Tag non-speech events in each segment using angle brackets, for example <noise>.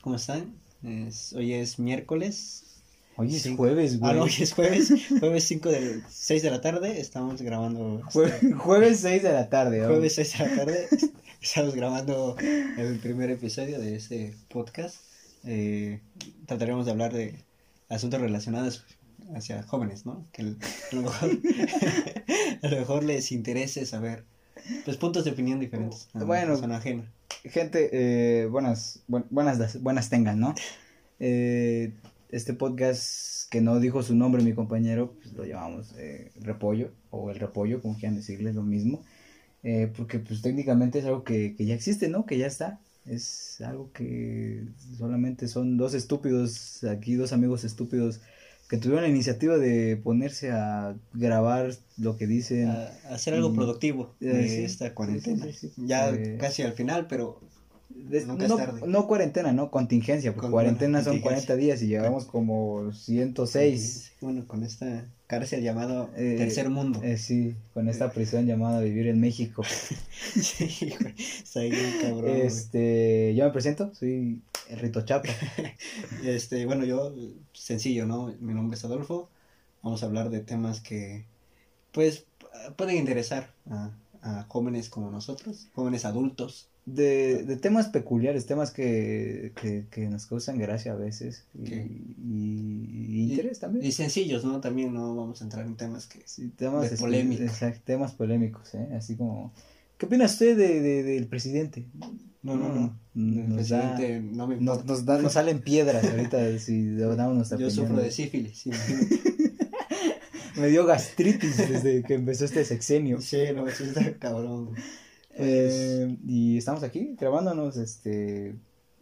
¿Cómo están? Es- hoy es miércoles. Hoy es jueves, Ah, güey. no, hoy es jueves. <laughs> Jueves 5 de 6 de la tarde. Estamos grabando. este, Jue- jueves 6 de la tarde. Jueves 6 de la tarde. <laughs> Estamos grabando el primer episodio de este podcast. Eh, trataremos de hablar de asuntos relacionados hacia jóvenes, ¿no? Que el- a lo mejor, <laughs> a lo mejor les interese saber pues puntos de opinión diferentes. Bueno. persona ajena. Gente, eh, buenas, buen- buenas, buenas tengan, ¿no? Eh, este podcast que no dijo su nombre mi compañero, pues lo llamamos eh, Repollo, o el Repollo, como quieran decirle, lo mismo. Eh, porque pues técnicamente es algo que, que ya existe, ¿no? Que ya está. Es algo que solamente son dos estúpidos, aquí dos amigos estúpidos que tuvieron la iniciativa de ponerse a grabar lo que dicen. a a hacer algo productivo eh, de esta cuarentena. sí, sí, sí. Ya Eh, casi al final, pero De- Nunca es no, tarde. no cuarentena, no, contingencia, porque Con- cuarentena bueno, son contingencia. 40 días y llevamos como 106. bueno, con esta cárcel llamado Eh, Tercer Mundo. Eh, sí, con esta prisión llamada Vivir en México. <laughs> sí, güey, cabrón. güey. Este, yo me presento, soy el Rito Chapa. <laughs> Este, bueno, yo, sencillo, ¿no? Mi nombre es Adolfo. Vamos a hablar de temas que, pues, pueden interesar a, a jóvenes como nosotros, jóvenes adultos. De, de temas peculiares, temas que, que, que nos causan gracia a veces y, ¿Qué? y- y interés también. Y sencillos, ¿no? También no vamos a entrar en temas que... Sí, temas de polémica. exacto, temas polémicos, ¿eh? Así como, ¿qué opina usted de, de- del presidente? No, no, no. El da- presidente no me Nos, nos, da- nos salen piedras <laughs> ahorita si damos nuestra Yo opinión. sufro de sífilis. <laughs> Me dio gastritis desde que empezó este sexenio. Sí, no, sí está cabrón. Güey. Eh, y estamos aquí grabándonos, este,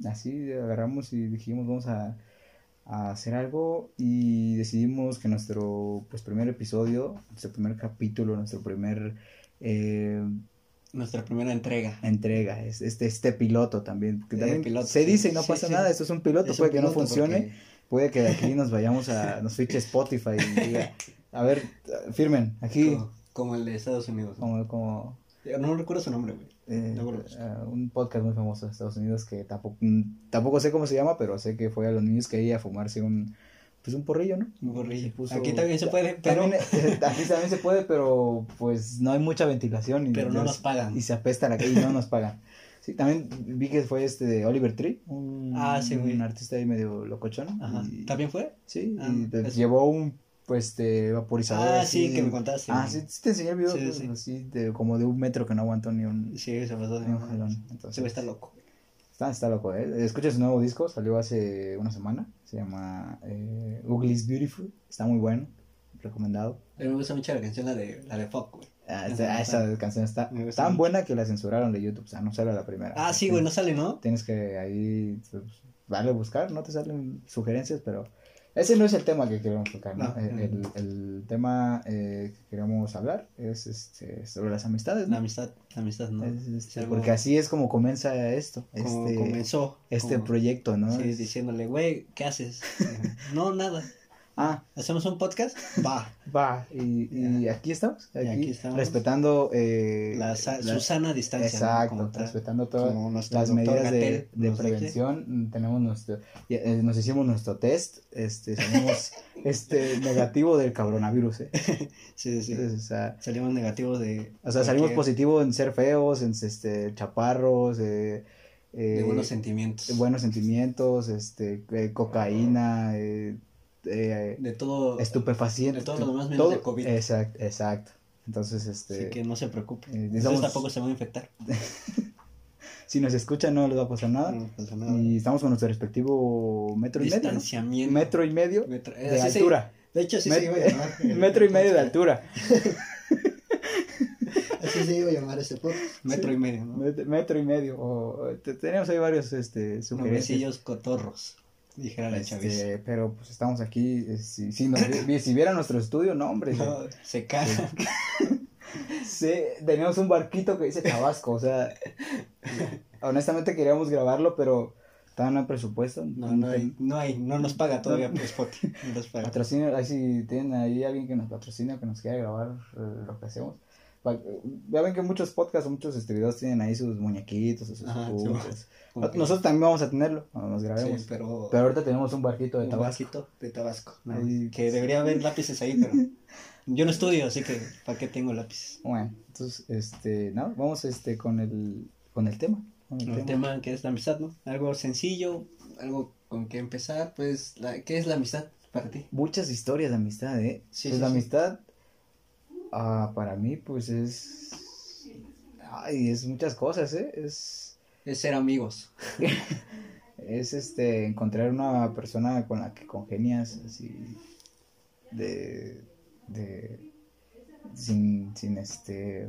así agarramos y dijimos vamos a, a hacer algo y decidimos que nuestro pues primer episodio, nuestro primer capítulo, nuestro primer eh, Nuestra primera entrega. entrega, es este, este piloto también, que también piloto, se sí, dice y no sí, pasa sí. nada, esto es un piloto, Es un puede que no funcione, porque- puede que de <laughs> aquí nos vayamos a, nos fiche Spotify y diga, a ver, firmen, aquí, Como, como el de Estados Unidos. ¿no? como, No recuerdo su nombre, güey. eh, lo busco. eh, un podcast muy famoso de Estados Unidos que tampoco, tampoco sé cómo se llama, pero sé que fue a los niños que iba a fumarse un, pues un porrillo, ¿no? Un puso- Aquí también se puede, pero, También, eh, aquí también se puede, pero pues no hay mucha ventilación. Y, pero no nos pagan. Y se apesta la calle y no nos pagan. Sí, también vi que fue este de Oliver Tree, un, Ah, sí, güey. un artista ahí medio locochón. Ajá. y- ¿También fue? Sí, Ah, y pues, es- llevó un pues este vaporizador. Ah, sí, que de- me contaste. Ah, sí, te enseñé el video, Sí, pues, sí. así, de, como de un metro que no aguantó ni un, Sí, se pasó de ni un jalón. Se Entonces, ve está loco. Está, está loco, ¿eh? Escucha su nuevo disco, salió hace una semana. Se llama eh, Ugly is Beautiful. Está muy bueno, recomendado. Mí me gusta mucho la canción, la de, la de Fuck, güey. Ah, esa, esa canción está tan mucho. buena que la censuraron de YouTube. O sea, no sale la primera. Ah, sí, güey, no sale, ¿no? Tienes que ahí pues, darle a buscar, no te salen sugerencias, pero ese no es el tema que queremos tocar, ¿no? No, el, el- el tema eh, que queremos hablar es este, sobre las amistades, La amistad, la amistad, ¿no? Es, este, porque así es como comienza esto, Como este, comenzó. este como- proyecto, ¿no? Sí, Es- diciéndole, güey, ¿qué haces? <laughs> no, nada. Ah, ¿Hacemos un podcast? Va. Va, <laughs> y, y aquí estamos, aquí, aquí estamos. respetando eh, La, la- Susana distancia. exacto, respetando todas las medidas de, de prevención. Tenemos nuestro, eh, nos hicimos nuestro test, este, salimos <laughs> este negativo del coronavirus, ¿eh? <laughs> Sí, sí, sí. Entonces, o sea, Salimos negativos de. o sea, salimos positivos en ser feos, en este chaparros, eh, De buenos sentimientos. buenos sentimientos, este, cocaína, eh, eh, De todo. estupefaciente. de todo lo demás menos de COVID. Exacto, exacto. Entonces, este, Así que no se preocupe. eh, tampoco se van a infectar. <laughs> si nos escuchan no les va a pasar nada. No pasa nada. Y estamos con nuestro respectivo metro y medio. ¿no? Distanciamiento. Metro y medio Metro- eh, de se- altura. de hecho, Met- se iba a llamar. <laughs> metro y medio de altura. <laughs> Así se iba a llamar este podcast. Metro Sí. y medio, ¿no? Met- Metro y medio. O, te- tenemos ahí varios este, sugerencias. Cotorros. Dijera la Este, pero pues estamos aquí. eh, si, si, nos si vieran nuestro estudio, no, hombre. No, se caga. <laughs> Sí, teníamos un barquito que dice Tabasco. O sea, honestamente queríamos grabarlo, pero estaba en el presupuesto. No, no hay, no hay, no nos paga todavía por Spotify. No nos paga. Patrocinio, ahí si tienen ahí alguien que nos patrocina, que nos quiera grabar eh, lo que hacemos, ya ven que muchos podcasts muchos este, videos tienen ahí sus muñequitos sus Ajá, sí, que- Nosotros también vamos a tenerlo cuando nos grabemos. Sí, pero, Pero ahorita tenemos un barquito de un Tabasco. vasquito de Tabasco. ¿no? Ahí- Que debería haber lápices ahí, pero yo no estudio, así que ¿para qué tengo lápices? Bueno, entonces, este, no, vamos este con el, con el tema. Con el El tema. tema que es la amistad, ¿no? Algo sencillo, algo con que empezar, pues, la, ¿qué es la amistad para ti? Muchas historias de amistad, ¿eh? Sí, pues sí, la amistad, ah, para mí, pues es, ay, es muchas cosas, ¿eh? Es, Es ser amigos. <laughs> es este, encontrar una persona con la que congenias, así, de, de, sin, sin este,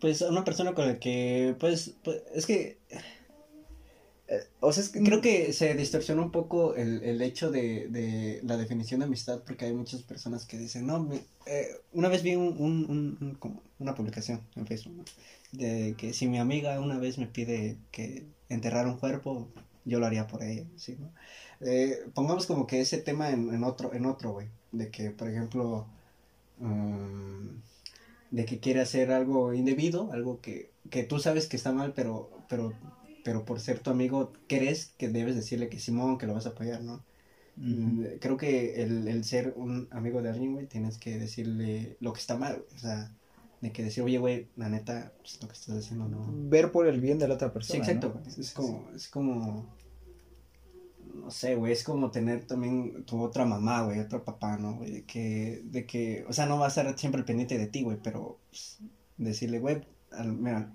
Pues una persona con la que, pues, pues, es que o sea, es que creo que se distorsionó un poco el, el hecho de, de la definición de amistad porque hay muchas personas que dicen, no, me- eh, una vez vi un, un- un- un- como una publicación en Facebook, ¿no? De que si mi amiga una vez me pide que enterrar un cuerpo, yo lo haría por ella, ¿sí, no? Eh, pongamos como que ese tema en, en otro, en otro, güey, de que, por ejemplo, mm, de que quiere hacer algo indebido, algo que, que tú sabes que está mal, pero, pero, pero por ser tu amigo, crees que debes decirle que Simón, que lo vas a apoyar, ¿no? Mm, Creo que el, el ser un amigo de alguien, güey, tienes que decirle lo que está mal, o sea, de que decir, oye, güey, la neta, pues, lo que estás haciendo no... ver por el bien de la otra Sí, persona. exacto, ¿no? Sí, es sí, como, es como, no sé, güey, es como tener también tu otra mamá, güey, otro papá, ¿no, güey? De que, de que, o sea, no va a estar siempre pendiente de ti, güey, pero pues, decirle, güey, al- mira,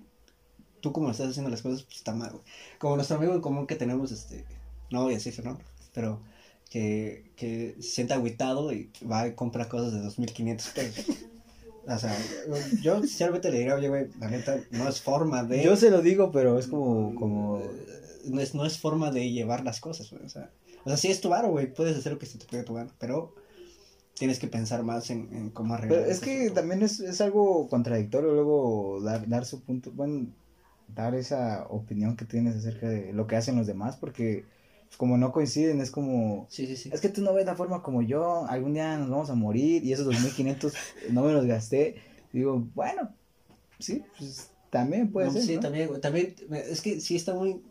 tú como estás haciendo las cosas, pues está mal, güey. Como nuestro amigo en común que tenemos, este, no voy a decir su nombre, pero que, que se sienta agüitado y va y compra cosas de 2.500 pesos. O sea, yo sinceramente le diría, oye, güey, la neta, no es forma de... Yo se lo digo, pero es como, como, no es, no es forma de llevar las cosas, güey, o sea, o sea, sí es tu varo, güey, puedes hacer lo que se te pegue tu gana, pero tienes que pensar más en, en cómo arreglar. Pero es que también es, es algo contradictorio luego dar, dar su punto, bueno, dar esa opinión que tienes acerca de lo que hacen los demás, porque pues, como no coinciden, es como, Sí, sí, sí. es que tú no ves la forma como yo, algún día nos vamos a morir y esos 2500 no me los gasté. Digo, bueno, sí, pues también puede No, ser. sí, ¿no? también, también, es que sí está muy,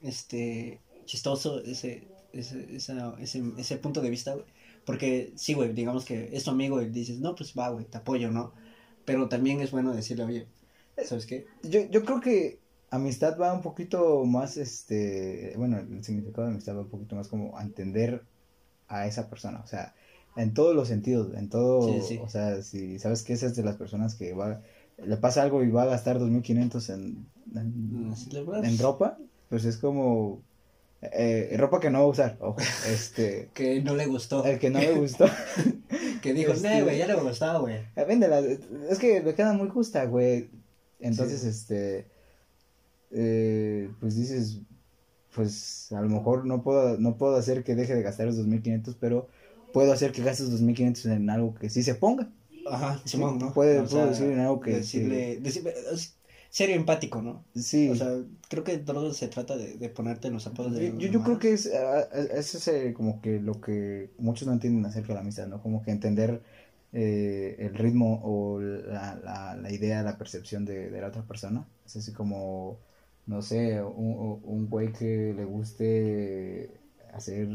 este, chistoso ese, ese, esa- ese, ese punto de vista, güey, porque sí, güey, digamos que es tu amigo y dices, no, pues va, güey, te apoyo, ¿no? Pero también es bueno decirle, oye, ¿sabes qué? Yo, yo creo que amistad va un poquito más, este, bueno, el significado de amistad va un poquito más como a entender a esa persona, o sea, en todos los sentidos, en todo, Sí, sí. o sea, si sabes que esa es de las personas que va, le pasa algo y va a gastar 2.500 en, en, en ropa, pues es como, eh, ropa que no va a usar, ojo, <laughs> este, Que no le gustó. el que no le gustó, <laughs> Que dijo, Este- no, güey, ya le gustaba, güey. Eh, Véndela, es que le queda muy justa, güey. Entonces, Sí. este, eh, pues dices, pues a lo mejor no puedo, no puedo hacer que deje de gastar los 2.500, pero puedo hacer que gastes 2.500 en algo que sí se ponga. Ajá, Simón, ¿no? Puede- O puedo sea, decir en algo que- Decirle, decirle- serio empático, ¿no? Sí, O sea, creo que todo se trata de, de ponerte en los zapatos de yo, los yo, creo que es, ah, es como que lo que muchos no entienden acerca de la amistad, ¿no? Como que entender eh, el ritmo o la, la, la idea, la percepción de, de la otra persona. Es así como, no sé, un, un güey que le guste hacer,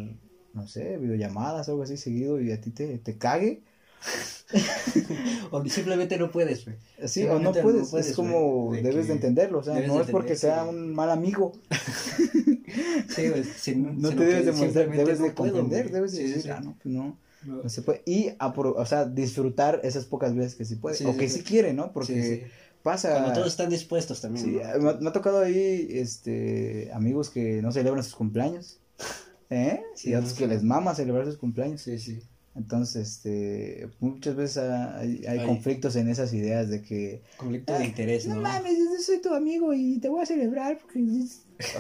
no sé, videollamadas o algo así seguido y a ti te, te cague. <laughs> O simplemente no puedes, güey. Sí, o no puedes, es como de debes de entenderlo, o sea, no de es porque sea un mal amigo, <laughs> Sí, no te debes demostrar, simplemente debes de no comprender, debes de Sí, sí, decir, sí. ah, no, pues no. No. No se puede. Y, o sea, disfrutar esas pocas veces que sí puede. Sí, o sí, que sí. sí quiere, ¿no? Porque Sí, sí. pasa. Cuando todos están dispuestos también. Sí, ¿no? me, ha- me ha tocado ahí este, amigos que no celebran sus cumpleaños. ¿Eh? Sí, y otros no, que sí. les mama celebrar sus cumpleaños. Sí, sí. Entonces, este, muchas veces ha- hay, hay Ay. conflictos en esas ideas de que. Conflicto de "Ay, interés, ¿no? No mames, yo soy tu amigo y te voy a celebrar. Porque...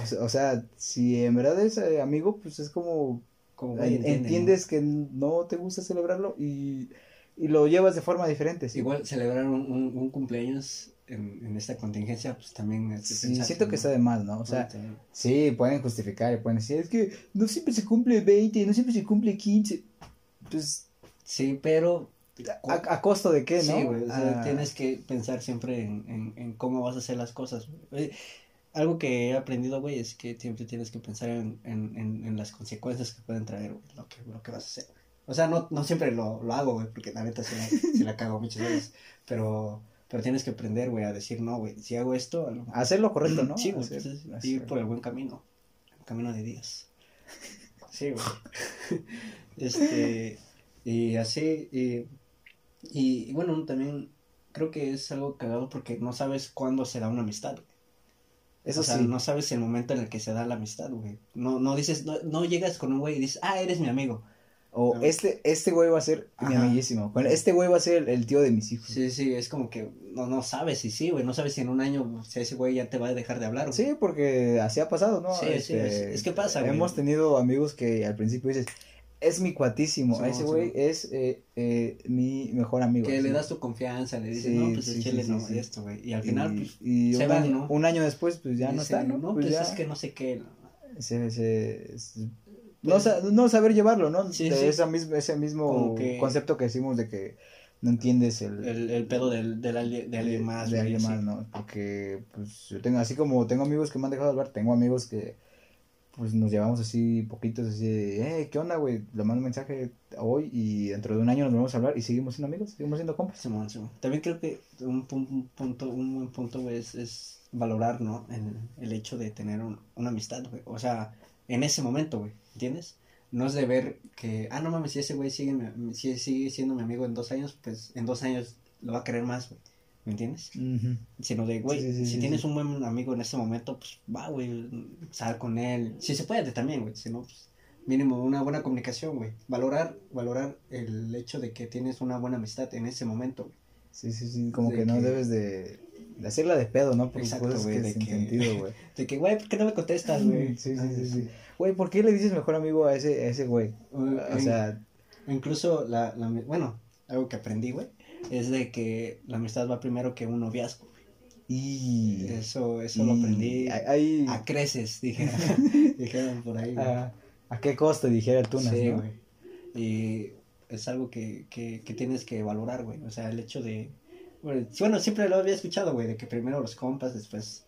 o, sea, o sea, si en verdad es eh, amigo, pues es como Entiendes que no te gusta celebrarlo y, y lo llevas de forma diferente. ¿sí? Igual celebrar un, un, un cumpleaños en, en esta contingencia, pues también es Sí, siento que está de más, ¿no? O sea, sí, pueden justificar y pueden decir, es que no siempre se cumple 20, no siempre se cumple 15. Pues, Sí, pero ¿A, a costo de qué, no? Sí, güey, o sea, Ah, tienes que pensar siempre en, en, en cómo vas a hacer las cosas. güey. Algo que he aprendido, güey, es que siempre tienes que pensar en, en, en, en las consecuencias que pueden traer, güey, lo que, lo que vas a hacer. O sea, no, no siempre lo, lo hago, güey, porque la neta se la, se la cago muchas veces, pero, pero tienes que aprender, güey, a decir, no, güey, si hago esto, a lo. Hacer lo correcto, ¿no? Sí, güey, Hacer- pues, hacer- ir por el buen camino, el camino de Dios. <laughs> Sí, güey. <laughs> Este, y así, y, y, y bueno, también creo que es algo cagado porque no sabes cuándo se da una amistad, güey. Eso o sea, sí. no sabes el momento en el que se da la amistad, güey. No, no dices, no, no llegas con un güey y dices, ah, eres mi amigo. O No. este, este güey va a ser mi Ajá. amiguísimo. Bueno, este güey va a ser el, el tío de mis hijos. Sí, sí, es como que no, no sabes si sí, güey. No sabes si en un año ese güey ya te va a dejar de hablar, güey. Sí, porque así ha pasado, ¿no? Este, Sí, sí, es- es que pasa, güey. Hemos tenido amigos que al principio dices, es mi cuatísimo, Sí, ese sí. güey es eh, eh, mi mejor amigo. Que le das tu confianza, le dices, no, pues sí, no, sí. esto, güey. Y al final, y, pues, y se un, van, año, ¿no? un año después, pues ya no está, ¿no? No, pues pues ya es que no sé qué. se- se- es- no, sa- no saber llevarlo, ¿no? De. Esa misma, ese mismo que- concepto que decimos de que no entiendes el, El, el pedo del, del ali- de alguien más, de alguien más, ¿no? Porque, pues, yo tengo, así como tengo amigos que me han dejado hablar, tengo amigos que, pues, nos llevamos así poquitos, así de, eh, ¿qué onda, güey? Le mando un mensaje hoy y dentro de un año nos vamos a hablar y seguimos siendo amigos, seguimos siendo compas. Simón, Simón. También creo que un, pu- un punto, un buen punto, güey, es, es valorar, ¿no? El, el hecho de tener un- una amistad, güey. O sea, en ese momento, güey, ¿entiendes? No es de ver que, ah, no mames, si ese güey sigue, sigue siendo mi amigo en dos años, pues en dos años lo va a querer más, güey. ¿Me entiendes? Sino de, güey, Sí, sí, sí, si sí, tienes un buen amigo en ese momento, pues va, güey, sal con él. Si se puede también, güey, si no, pues mínimo una buena comunicación, güey. Valorar, valorar el hecho de que tienes una buena amistad en ese momento, güey. Sí, sí, sí, como De que no debes de, de hacerla de pedo, ¿no? Por Exacto, güey, de que- sentido, <laughs> güey. De que, güey, ¿por qué no me contestas, güey? Sí, sí, sí, sí. Güey, ¿por qué le dices mejor amigo a ese, a ese güey? O, O sea, incluso, la, la, bueno, algo que aprendí, güey, es de que la amistad va primero que un noviazgo. y... Eso, eso lo y aprendí hay- hay- a creces, dijeron, <laughs> dijeron por ahí, a, ¿a qué costo? Dijera Tunas, Sí, ¿no? güey. Y es algo que, que, que tienes que valorar, güey. O sea, el hecho de... Bueno, siempre lo había escuchado, güey, de que primero los compas, después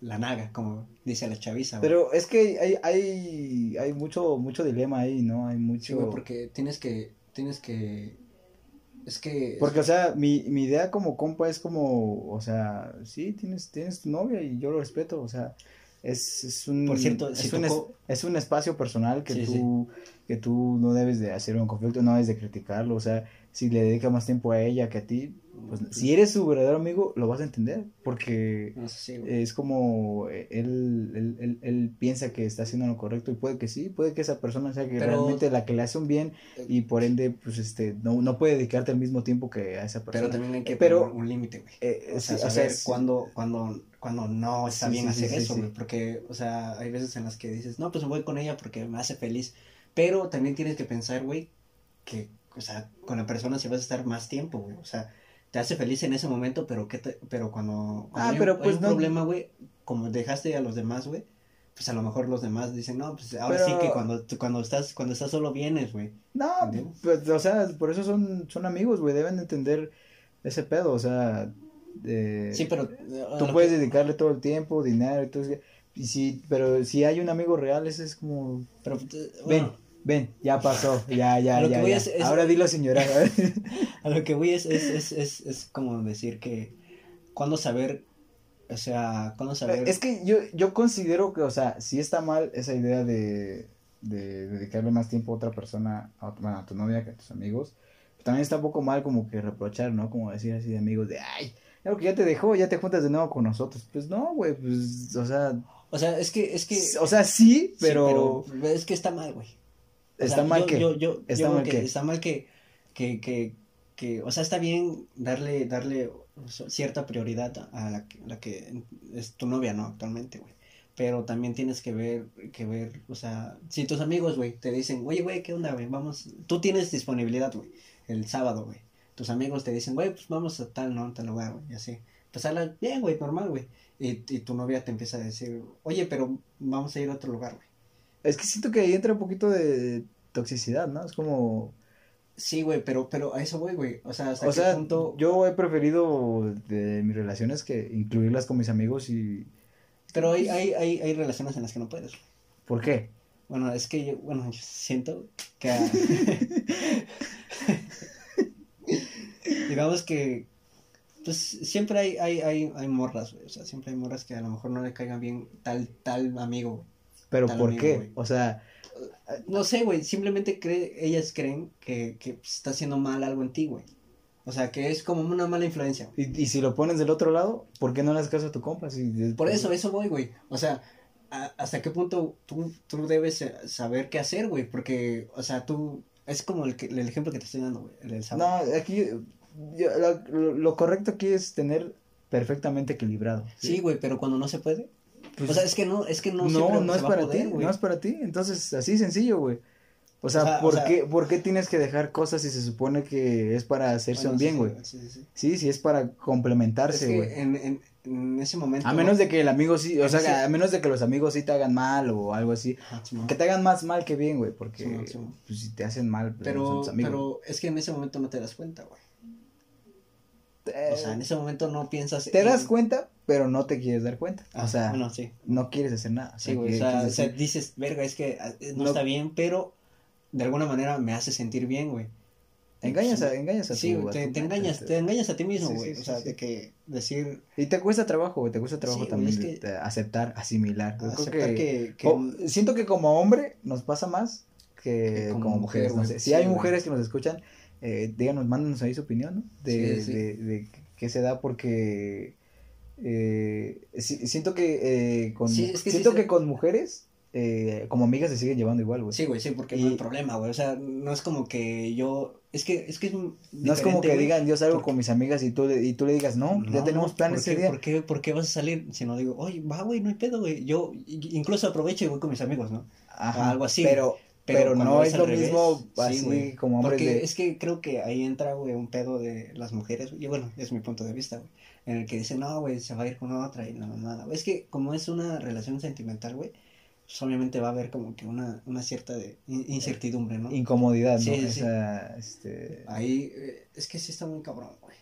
la naga, como dice la chaviza, güey. Pero es que hay, hay, hay mucho, mucho dilema ahí, ¿no? Hay Sí, mucho... güey, porque tienes que, tienes que... Es que... Porque, o sea, mi, mi idea como compa es como, o sea, sí, tienes, tienes tu novia y yo lo respeto, o sea, es, es un... Por cierto, es, si un, tocó- es, es un espacio personal que Sí, tú, que tú no debes de hacer un conflicto, no debes de criticarlo, o sea, si le dedica más tiempo a ella que a ti, pues si eres su verdadero amigo, lo vas a entender, porque No sé, sí, güey. es como eh, él, él, él, él piensa que está haciendo lo correcto y puede que sí, puede que esa persona sea que Pero- realmente la que le hace un bien y por ende pues este no, no puede dedicarte al mismo tiempo que a esa persona. Pero también hay que Pero- poner un límite, güey. Eh, O sí, sea, o sea, saber sí. cuándo, cuándo, cuándo no está Sí, bien hacer eso, güey. Porque, o sea, hay veces en las que dices, no, pues me voy con ella porque me hace feliz. Pero también tienes que pensar, güey, que, o sea, con la persona si vas a estar más tiempo, güey. O sea, te hace feliz en ese momento, pero que te, pero cuando, cuando Ah, hay, pero hay pues un no- problema, güey, como dejaste a los demás, güey, pues a lo mejor los demás dicen, no, pues ahora sí que cuando, cuando estás, cuando estás solo vienes, güey. No, ¿Entiendes? pues, o sea, por eso son, son amigos, güey, deben de entender ese pedo, o sea, eh, Sí, pero... tú puedes que- dedicarle todo el tiempo, dinero y todo eso, y si, pero si hay un amigo real, ese es como, Pero, ven, bueno, ven, ya pasó, ya, ya, ya, que voy ya. es- es- ahora dilo sin llorar, a <laughs> ver. A lo que voy es, es, es, es, es como decir que cuándo saber, o sea, cuándo saber. Es que yo, yo considero que, o sea, sí está mal esa idea de, de dedicarle más tiempo a otra persona, a, tu- bueno, a tu novia que a tus amigos. También está un poco mal como que reprochar, ¿no? Como decir así de amigos de, ay, claro que ya te dejó, ya te juntas de nuevo con nosotros. Pues no, güey, pues, o sea, O sea, es que, es que. o sea, sí, pero es que está mal, güey. Está mal yo, que, Yo, yo, Está mal que que- está mal que, que, que, que, o sea, está bien darle, darle cierta prioridad a la, que- la que es tu novia, ¿no? Actualmente, güey. Pero también tienes que ver, que ver, o sea, si tus amigos, güey, te dicen, oye, güey, ¿qué onda, güey? Vamos, tú tienes disponibilidad, güey, el sábado, güey. Tus amigos te dicen, güey, pues vamos a tal, ¿no? Tal lugar, güey, y así. Pues habla bien, güey, normal, güey. Y, y tu novia te empieza a decir, oye, pero vamos a ir a otro lugar, güey. Es que siento que ahí entra un poquito de toxicidad, ¿no? Es como, Sí, güey, pero, pero a eso voy, güey. O sea, hasta O qué sea, punto. yo he preferido de mis relaciones que incluirlas con mis amigos y... Pero hay, hay, hay, hay relaciones en las que no puedes. ¿Por qué? Bueno, es que yo, bueno, yo siento que. <laughs> Digamos que. Pues siempre hay, hay, hay, hay morras, güey. O sea, siempre hay morras que a lo mejor no le caigan bien tal, tal amigo, güey. ¿Pero por qué? O sea, No sé, güey, simplemente cree, ellas creen que, que está haciendo mal algo en ti, güey. O sea, que es como una mala influencia. y, y si lo pones del otro lado, ¿por qué no le das caso a tu compa? Si- Por eso, eso voy, güey. O sea, a- hasta qué punto tú, tú debes saber qué hacer, güey. Porque, o sea, tú, es como el, que, el ejemplo que te estoy dando, güey. El No, aquí yo- lo, lo- lo correcto aquí es tener perfectamente equilibrado. Sí, güey, pero cuando no se puede. Pues, o sea, es que no, es que no no, no, es para poder, ti, güey. no es para ti. Entonces, así sencillo, güey. O sea, O sea, ¿por, o sea- qué, ¿por qué tienes que dejar cosas si se supone que es para hacerse Bueno, un bien, güey? Sí, sí, sí. Sí, sí, es para Es complementarse, que güey. en, en, en ese momento. A menos de que el amigo sí, o sea, ese- a menos de que los amigos sí te hagan mal o algo así. Que te hagan más mal que bien, güey, porque pues, si te hacen mal, pues, no son Pero, tus amigos. pero es que en ese momento no te das cuenta, güey. Eh, O sea, en ese momento no piensas. te en- das cuenta, pero no te quieres dar cuenta. Ah, o sea, Bueno, sí. no quieres hacer nada. O sea, Sí, güey, que- o sea, quieres o sea, decir, dices, verga, es que ah, no, No- está bien, pero de alguna manera me hace sentir bien, güey. engañas a, engañas a Sí, tu, güey, a te, tu te mente, engañas, te- engañas a ti mismo, güey. sí, o sea, de que decir, Y te cuesta trabajo, güey, te cuesta trabajo también es que- de- aceptar, asimilar. Yo aceptar que- siento que como hombre nos pasa más que, Que como como, mujer, mujeres. no güey. sé. Si hay güey. mujeres que nos escuchan, eh, díganos, mándanos ahí su opinión, ¿no? De, Sí, sí. de, de qué se da porque eh, si- siento que eh, con Sí, es que sí siento que con mujeres eh, como amigas se siguen llevando igual, güey. Sí, güey, sí, porque Y- no hay problema, güey. O sea, no es como que yo. Es que es, que es no es como que digan, yo salgo porque- con mis amigas y tú, le- y tú le digas, no, ya tenemos planes ¿por ese día. ¿por qué, ¿Por qué vas a salir? Si no digo, oye, va, güey, no hay pedo, güey. Yo incluso aprovecho y voy con mis amigos, ¿no? Ajá, algo así, Pero, pero, cuando no es lo revés, mismo sí, así güey. como hombres Porque de... es que creo que ahí entra, güey, un pedo de las mujeres, y bueno, es mi punto de vista, güey, en el que dicen, no, güey, se va a ir con otra y la mamada. Es que como es una relación sentimental, güey, pues obviamente va a haber como que una, una cierta de in- incertidumbre, ¿no? incomodidad, ¿no? Sí, sí, sí. Esa, este... Ahí, eh, es que sí está muy cabrón, güey.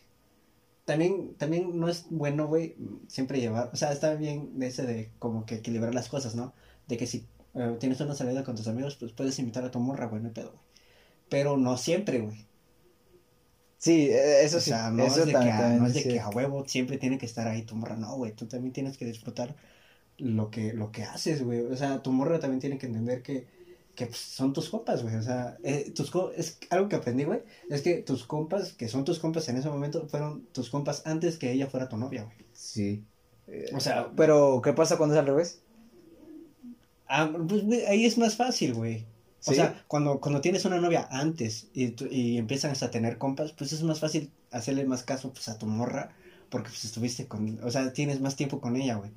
También, también no es bueno, güey, siempre llevar, o sea, está bien de ese de como que equilibrar las cosas, ¿no? De que si eh, tienes una salida con tus amigos, pues puedes invitar a tu morra, güey, no pedo, güey. Pero no siempre, güey. Sí, eh, eso o sí, sea, no eso es de, que, también- a, también no es de que a huevo siempre tiene que estar ahí tu morra, no, güey, tú también tienes que disfrutar lo que, lo que haces, güey. O sea, tu morra también tiene que entender que, que pues, son tus compas, güey. O sea, eh, tus co- es algo que aprendí, güey, es que tus compas, que son tus compas en ese momento, fueron tus compas antes que ella fuera tu novia, güey. Sí. Eh, O sea, Pero, ¿qué pasa cuando es al revés? Ah, pues, ahí es más fácil, güey. O sea, cuando, cuando tienes una novia antes y, y empiezan hasta a tener compas, pues es más fácil hacerle más caso pues, a tu morra porque pues estuviste con, o sea, tienes más tiempo con ella, güey.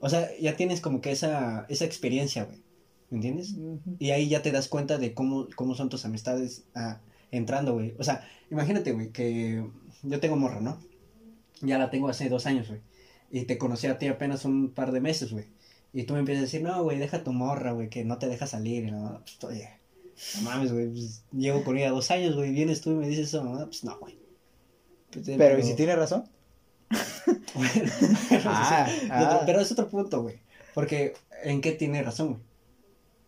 O sea, ya tienes como que esa, esa experiencia, güey. ¿Me entiendes? Y ahí ya te das cuenta de cómo, cómo son tus amistades ah, entrando, güey. O sea, imagínate, güey, que yo tengo morra, ¿no? Ya la tengo hace dos años, güey. Y te conocí a ti apenas un par de meses, güey. Y tú me empiezas a decir, no, güey, deja tu morra, güey, que no te deja salir. Y no, pues, oye, no mames, güey, pues, llevo con ella dos años, güey, vienes tú y me dices eso, no, pues no, güey. Pues, Pero, ¿y si tiene razón? <laughs> Bueno, <laughs> Ah, sí, ah. otro- pero es otro punto, güey. Porque, ¿en qué tiene razón, güey?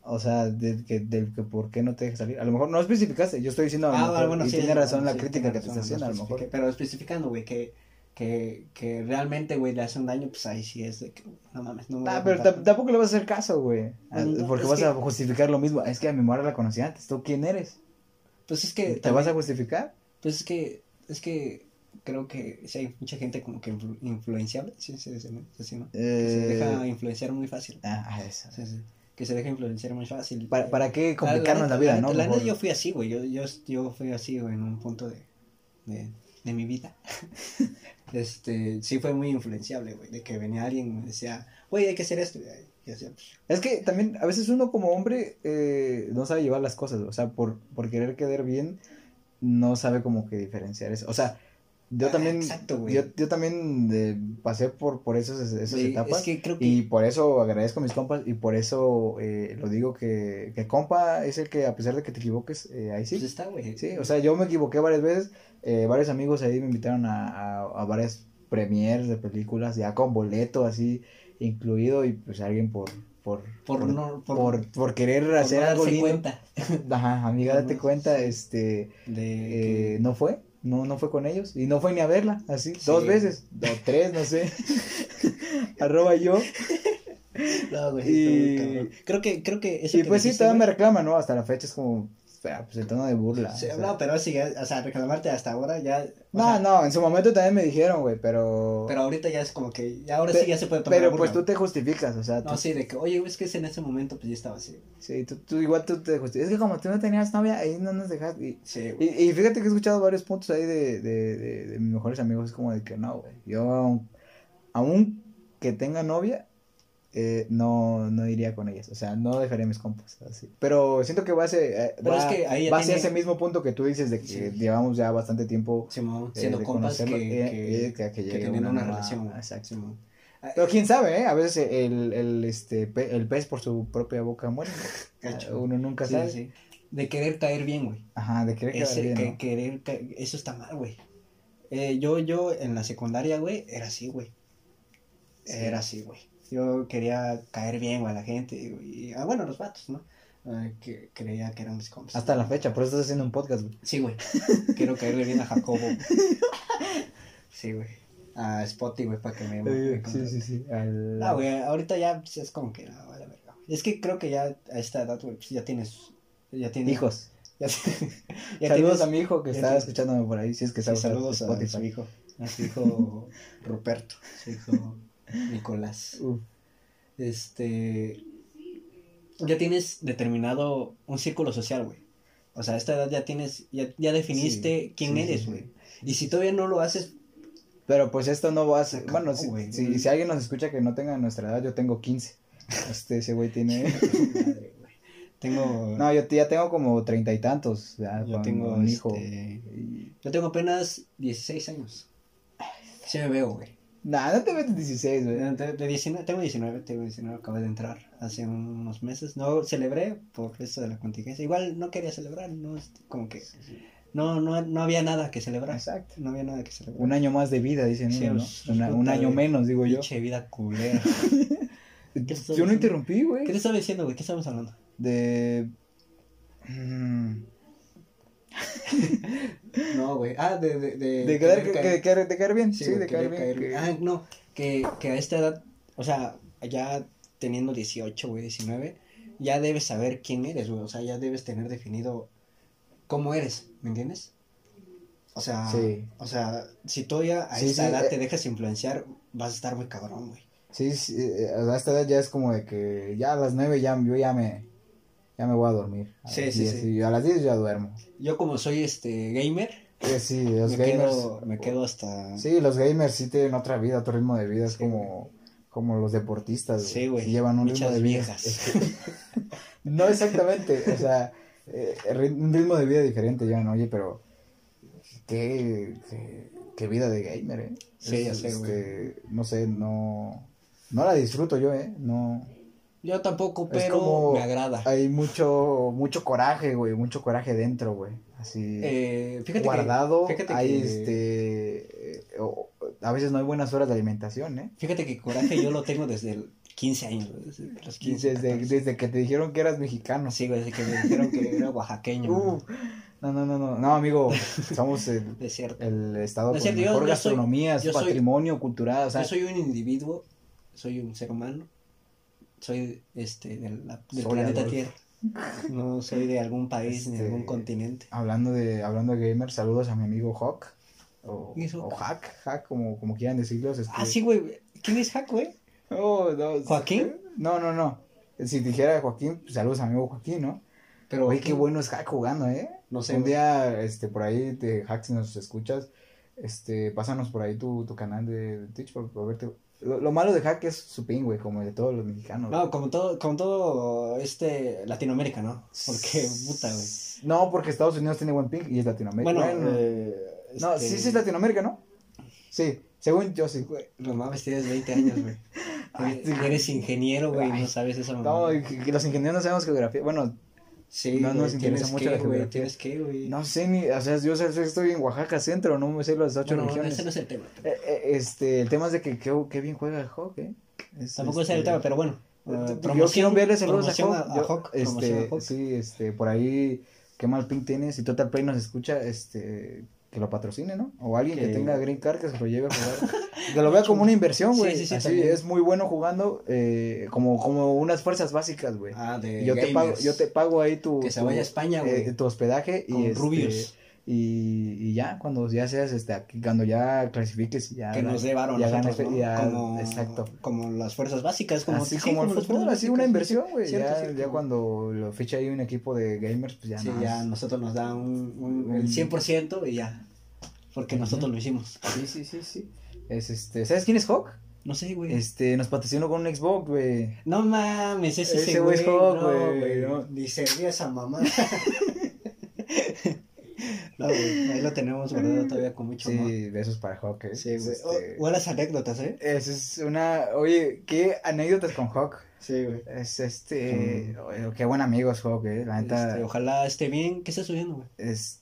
O sea, de que, del que por qué no te deja salir. A lo mejor no especificaste, yo estoy diciendo a Ah, mejor, bueno, y sí. tiene razón bueno, la sí, crítica que te está haciendo, a lo mejor. Pero especificando, güey, que, que, que realmente, güey, le hace un daño, pues ahí sí es de que, no mames, no me Ah, pero tampoco le vas a hacer caso, güey. No, Porque vas que- a justificar lo mismo. Es que a mi morra la conocí antes. ¿Tú quién eres? Pues es que... ¿Te vas a justificar? Pues es que, es que creo que sí hay mucha gente como que influ- influenciable, sí, sí, sí. Sí, ¿no? Que se Eh, deja influenciar muy fácil. Ah, ah, eso. Sí, sí. Que se deja influenciar muy fácil. ¿Para, ¿Para qué complicarnos la, vida, la no? La neta yo fui así, güey. Yo, yo, yo fui así, güey, en un punto de, de, de mi vida. <laughs> este, sí fue muy influenciable, güey. De que venía alguien y me decía, güey, hay que hacer esto. Y pues, Es que también a veces uno como hombre eh, no sabe llevar las cosas, o sea, por, por querer quedar bien, no sabe como que diferenciar eso. O sea, yo Ah, también, exacto, yo, yo también eh, pasé por, por esas, esas etapas es que creo que- y por eso agradezco a mis compas y por eso eh, lo digo que, que compa es el que a pesar de que te equivoques, eh, ahí sí. Pues está, güey. Sí, o sea, yo me equivoqué varias veces, eh, varios amigos ahí me invitaron a, a, a varias premiers de películas, ya con boleto así incluido y pues alguien por... Por, Por no- por- por, por querer Por hacer no algo lindo. cuenta <laughs> Ajá, amiga, date no- cuenta, este, de eh, no fue, no, no fue con ellos y no fue ni a verla, así, Sí. dos veces, o tres, no sé, <laughs> arroba yo, <laughs> No, güey, y-. Creo que, creo que eso y que pues sí, todavía me reclama, ¿no? Hasta la fecha es como, ah, pues el tono de burla. Sí, o sea. no, pero sí, o sea, reclamarte hasta ahora ya. no, sea, no, en su momento también me dijeron, güey, pero... Pero ahorita ya es como que, ya ahora Pe- sí ya se puede tomar. Pero pues tú te justificas, o sea, No, tú, sí, de que, oye, es que en ese momento pues ya estaba así. sí, tú, tú igual tú te justificas. Es que como tú no tenías novia, ahí no nos dejaste. Y, Sí, y, güey. y fíjate que he escuchado varios puntos ahí de, de, de, de mis mejores amigos, es como de que no, güey, yo aún, aún que tenga novia, eh, no, no iría con ellas, o sea, no dejaré a mis compas, así. Pero siento que va a ser, eh, va, es que ahí va ese mismo punto que tú dices de que Sí. llevamos ya bastante tiempo eh, siendo compas que, que, que- teniendo una relación. exacto. Simón. Ah, Pero quién sabe, ¿eh? A veces el, el, este, pe- el pez por su propia boca muere. <laughs> Cacho. Uno nunca sí, sabe. sí. De querer caer bien, güey. Ajá, de querer Ese, bien, que, ¿no? querer ca- eso está mal, güey. Yo, yo en la secundaria, güey, era así, güey. Sí. Era así, güey. Yo quería caer bien, a la gente. Y, ah, bueno, los vatos, ¿no? Ah, que creía que eran mis compas. Hasta la fecha, por eso estás haciendo un podcast, güey. Sí, güey. <laughs> Quiero caerle bien a Jacobo. <laughs> Sí, güey. A Spotty, güey, para que me. me sí, sí, sí. Al... No, güey, ahorita ya pues, es como que, no, vale, verga. Es que creo que ya a esta edad, güey, pues ya tienes. Ya tienes. Hijos. <laughs> Ya, ya saludos tienes- a mi hijo que está tienes- escuchándome por ahí, si es que Sí, está saludos a Spotify. su hijo. A su hijo Ruperto. Su hijo Nicolás. Este. Ya tienes determinado un círculo social, güey. O sea, a esta edad ya tienes. Ya, ya definiste Sí, quién sí, eres, güey. Y si todavía no lo haces, Pero pues esto no va a ser. Bueno, si, si, si alguien nos escucha que no tenga nuestra edad, yo tengo 15. Este, ese güey tiene. <laughs> madre. Tengo. No, yo ya tengo como treinta y tantos. Ya, Yo tengo, un hijo. este, Yo tengo apenas 16 años. Sí me veo, güey. Nah, no te metes 16, güey. De 19, tengo 19, tengo 19, acabo de entrar hace unos meses. No celebré por eso de la contingencia. Igual no quería celebrar, no es como que no no, no había nada que celebrar. Exacto. No había nada que celebrar. Un año más de vida, dicen Sí, ¿no? pues, Una- un año menos, digo yo. Pinche vida culera. <laughs> ¿Qué estás Yo no interrumpí, güey. ¿Qué te estaba diciendo, güey? ¿Qué estamos hablando? De... Mm, <laughs> No, güey. Ah, de de de, De quedar, que- caer- de caer bien, sí, de caer querer bien. que- Ah, no, que, que a esta edad, o sea, ya teniendo 18, güey, 19, ya debes saber quién eres, güey. O sea, ya debes tener definido cómo eres, ¿me entiendes? O sea, Sí. o sea, si ya a Sí, esta sí, edad eh. te dejas influenciar, vas a estar muy cabrón, güey. Sí, sí, eh, a esta edad ya es como de que ya a las nueve ya, yo ya me, ya me voy a dormir. A Sí, sí, 10, sí. y a las 10 ya duermo. Yo como soy este gamer, Sí, sí, los me, gamers. quedo, me quedo hasta... Sí, los gamers sí tienen otra vida, otro ritmo de vida, es Sí, como, como los deportistas. Sí, güey, sí llevan un muchas ritmo de vida. viejas. <laughs> no exactamente, o sea, eh, un ritmo de vida diferente ya, ¿no? Oye, pero qué, qué, qué vida de gamer, ¿eh? Sí, ya Es, sé, güey. este, No sé, no, no la disfruto yo, ¿eh? No. Yo tampoco, pero como- me agrada. Hay mucho, mucho coraje, güey, mucho coraje dentro, güey. Así Eh, fíjate guardado. que, fíjate hay que- este, eh, a veces no hay buenas horas de alimentación, ¿eh? Fíjate que coraje yo lo tengo desde el 15 años, güey, desde los 15. Desde, 14. desde que te dijeron que eras mexicano. Sí, güey, desde que me dijeron que era oaxaqueño. Uh, no, no, no, no, no, amigo, somos el, <laughs> el estado es con cierto, mejor yo soy- gastronomía, soy- patrimonio cultural, o sea, yo soy un individuo, soy un ser humano, soy este del, la- del Soy planeta Adolfo. Tierra. No soy de algún país ni de Este, algún continente. hablando de, hablando de gamers, saludos a mi amigo Hawk, o, o Hack, Hack, como, como quieran decirlos. Este, Ah, sí, güey. ¿Quién es Hack, güey? Oh, <laughs> no, ¿Joaquín? No, no, no. Si dijera Joaquín, pues, saludos a mi amigo Joaquín, ¿no? Pero, Oye, qué bueno es Hack jugando, ¿eh? No sé, Un güey. día, este, por ahí, de Hack, si nos escuchas, este, pásanos por ahí tu, tu canal de Twitch para, para verte. Lo, lo malo de Hack es su ping, güey, como de todos los mexicanos. No, como todo, como todo este Latinoamérica, ¿no? Porque, puta, güey. No, porque Estados Unidos tiene buen ping y es Latinoamérica. Bueno, eh, No, este, sí, sí es Latinoamérica, ¿no? Sí, según yo sí. Güey, no mames, tienes 20 años, güey. <laughs> Ay, Eres- ingeniero, güey, no sabes eso. No, que los ingenieros no sabemos geografía. Bueno, sí, no no, nos interesa mucho que, la geografía. tienes que, güey. no sé ni, o sea, yo sé, estoy en Oaxaca Centro, no me sé las ocho Bueno, regiones. ese no es el tema. Eh, eh, este, el tema es de que qué, qué bien juega Hawk, ¿eh? Es, Tampoco es el este, tema, pero bueno. Yo eh, quiero promoción- enviarle saludos a Hawk. Promoción este, a Hawk. sí, este, por ahí, qué mal ping tienes. Si Total Play nos escucha, este, que lo patrocine, ¿no? O alguien que, Que- tenga Green Card que se lo lleve a jugar. <laughs> que lo vea como una inversión, Sí, güey. sí, sí, Así también. es muy bueno jugando, eh, como, como unas fuerzas básicas, güey. Ah, de yo te pago, yo te pago ahí tu, Que se tu, vaya a España, güey. eh, tu hospedaje y Con este, rubios. Y, y ya cuando ya seas este aquí, cuando ya clasifiques ya que nos dé varo a ya ¿no? ya- como, exacto. como las fuerzas básicas, como, así sí, como el fútbol, así una inversión, güey. Ya, cierto. ya cuando lo ficha ahí un equipo de gamers, pues ya Sí, no. ya nosotros nos da un, un- el Un- 100% y ya. Porque nosotros lo hicimos. Sí, sí, sí, sí. Es este, ¿sabes quién es Hawk? No sé, güey. Este, nos patrocinó con un Xbox, güey. No mames, ese, güey es Hawk, no, güey, no. Ni servía esa mamá. <laughs> no, güey. Ahí lo tenemos guardado todavía con mucho amor. Sí, besos para Hawk. eh. Sí, güey. Este, O- Buenas anécdotas, ¿eh? Esa es una, oye, qué anécdotas con Hawk. Sí, güey. Es este, oye, qué buen amigo es Hawk, eh. La neta, Este, ojalá esté bien. ¿Qué estás subiendo, güey? es,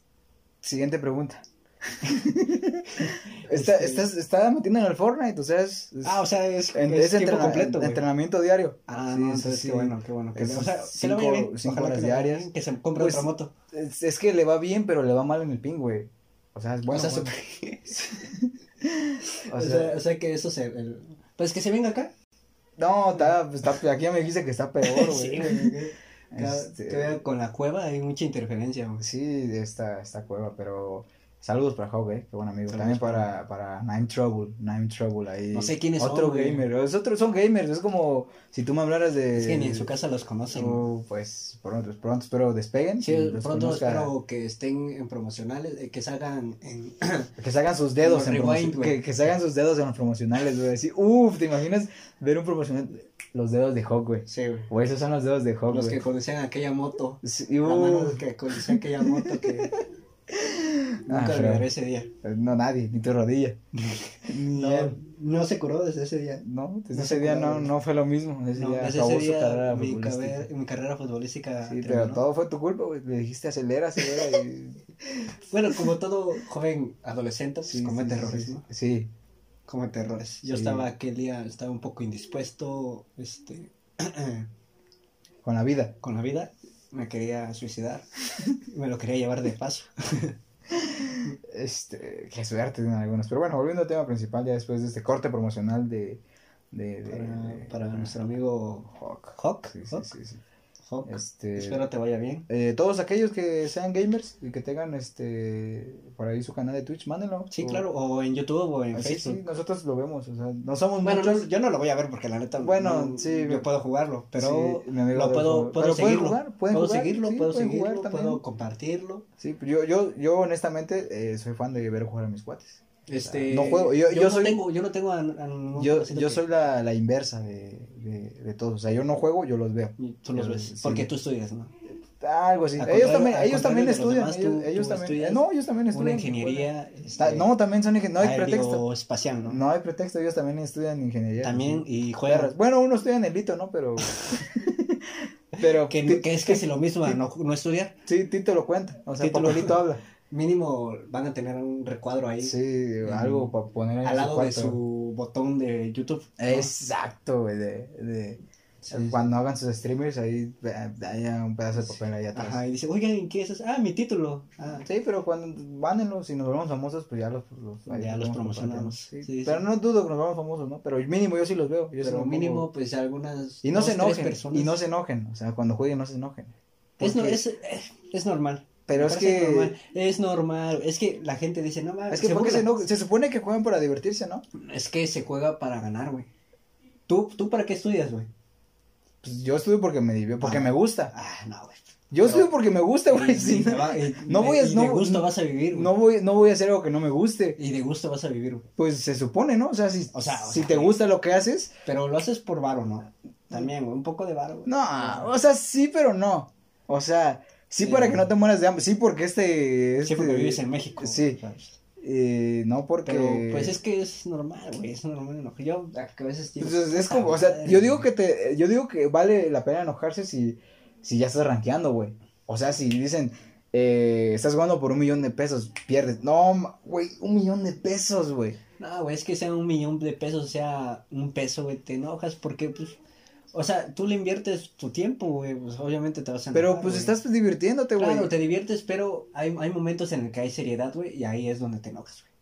siguiente pregunta. <laughs> está, Este- estás, está metiendo en el Fortnite, o sea, es, es- Ah, o sea, es, en- es es tiempo entrena- completo, güey. entrenamiento diario. Ah, Sí, no, sí, entonces sí. qué bueno, qué bueno. Que, o sea, que cinco- vaya bien. cinco horas que diarias. bien, Que se compre Pues, otra moto. Es, que le va bien, pero le va mal en el ping, güey. O sea, es bueno. o, sea, bueno. <laughs> O o, sea, sea, o sea que eso se... el- Pues que se venga acá. no, está, está, aquí ya me dijiste que está peor, güey. <laughs> sí, Este, que con la cueva hay mucha interferencia, güey. Sí, esta, esta cueva, pero saludos para eh, qué buen amigo. Saludos También para, para Nine Trouble, Nine Trouble ahí. No sé quiénes son, Otro güey. gamer, es otro, son gamers, es como si tú me hablaras de... Es que ni en su casa los conocen. güey. Oh, pues pronto, pronto espero despeguen. Sí, y los pronto conozca- espero que estén en promocionales, eh, que salgan en... <clears throat> Que se hagan sus dedos en rewind, güey. que, que se hagan sus dedos en los promocionales, güey. Así, uff, ¿te imaginas ver un promocional? Los dedos de Hawk, güey. sí, güey. O esos son los dedos de Hawk, Los güey. que conocían aquella moto. Sí, La mano que conocían aquella moto que... <laughs> Nunca Ah, ese día. No, nadie, ni tu rodilla. <laughs> Ni No, él. no se curó desde ese día. No, desde No ese se día no, no fue lo mismo. Ese No, día desde acabó ese su día carrera mi, futbolística. cabe- mi carrera futbolística Sí, pero todo fue tu culpa, güey. Le dijiste acelera, acelera y... <laughs> Bueno, como todo joven adolescente, pues Sí, comete sí, errores, sí, ¿no? Sí, Comete errores. Yo estaba aquel día, estaba un poco indispuesto, este, con la vida. con la vida. Me quería suicidar. <laughs> me lo quería llevar de paso. Este, qué suerte tienen algunos. Pero bueno, volviendo al tema principal, ya después de este corte promocional de... de, de- Para, de- para nuestro amigo Hawk. Hawk. Sí, sí, Hawk, sí, sí. Este... Espero te vaya bien. Eh, todos aquellos que sean gamers y que tengan este por ahí su canal de Twitch, mándenlo. Sí, O- claro, o en YouTube o en Facebook. sí, nosotros lo vemos, o sea, no somos Bueno, muchos. no, yo no lo voy a ver porque la neta Bueno, no- sí, yo puedo jugarlo, pero Sí, lo puedo, puedo Pero seguirlo, jugar, puedo jugar, seguirlo, sí, puedo jugar seguirlo, puedo compartirlo. Sí, yo, yo, yo honestamente eh, soy fan de ver jugar a mis cuates. Este, no juego, yo- yo no soy- tengo, yo no tengo a, a Yo, yo soy la, la inversa de, de, de todos. O sea, yo no juego, yo los veo. Tú los yo- ves, sí. porque tú estudias, ¿no? Algo así. Ellos también, ellos también estudian. demás, ellos tú- ellos tú también. No, ellos también Una estudian. ingeniería Está- este, no, también son ingen- No hay pretexto. aeroespacial, ¿no? No hay pretexto, ellos también estudian ingeniería. También, y juegan. Bueno, uno estudia en el Lito, ¿no? Pero. <laughs> pero. que, que es casi lo mismo no, no estudiar. Sí, Tito lo cuenta. O sea, Tito lo- Papelito habla. Mínimo van a tener un recuadro ahí Sí, algo para poner ahí al lado de su botón de YouTube. ¿no? Exacto, güey. De, de, Sí, cuando hagan sus streamers, ahí eh, haya un pedazo de papel ahí atrás. Ajá, y dice, oigan, ¿qué es eso? Ah, mi título. Ah, Sí, pero cuando vánenlo, si nos volvemos famosos, pues ya los, Ya los promocionamos. Sí, Sí, pero no dudo que nos vamos famosos, ¿no? Pero mínimo yo sí los veo. Yo pero mínimo, pongo- pues algunas. Y no dos, se enojen. personas. Y no se enojen. O sea, cuando jueguen, no se enojen. Es, no- es, es normal. Pero es que. normal. Es normal. Es que la gente dice, no mames. Es que, se supone que juegan para divertirse, ¿no? Es que se juega para ganar, güey. ¿Tú, ¿Tú para qué estudias, güey? Pues yo estudio porque me divierto, porque Ah. me gusta. Ah, no, güey. Yo Pero- estudio porque me gusta, güey. Sí, y- no <laughs> voy a- y de no- gusto vas a vivir, güey. no voy, no voy a hacer algo que no me guste. Y de gusto vas a vivir, güey. Pues se supone, ¿no? O sea, si, O sea, o si sea, te gusta lo que haces, Pero lo haces por varo, ¿no? También, güey. Un poco de varo, güey. no, o sea, sí, pero no. O sea, sí, Sí. para que no te mueras de hambre, sí porque este... Sí, este porque vives en México. Sí. ¿sabes? Eh, no porque... Pero pues es que es normal, güey, es normal enojar. Yo a veces digo, Pues, es, es "Puta como, o sea, yo digo güey". que te, yo digo que vale la pena enojarse si, si ya estás rankeando, güey. O sea, si dicen, eh, estás jugando por un millón de pesos, pierdes. No, güey, un millón de pesos, güey. No, güey, es que sea un millón de pesos, sea un peso, güey, te enojas porque, pues, o sea, tú le inviertes tu tiempo, güey, pues obviamente te vas a Pero enojar, pues güey. estás divirtiéndote, güey. Claro, te diviertes, pero hay, hay momentos en el que hay seriedad, güey, y ahí es donde te enojas, güey.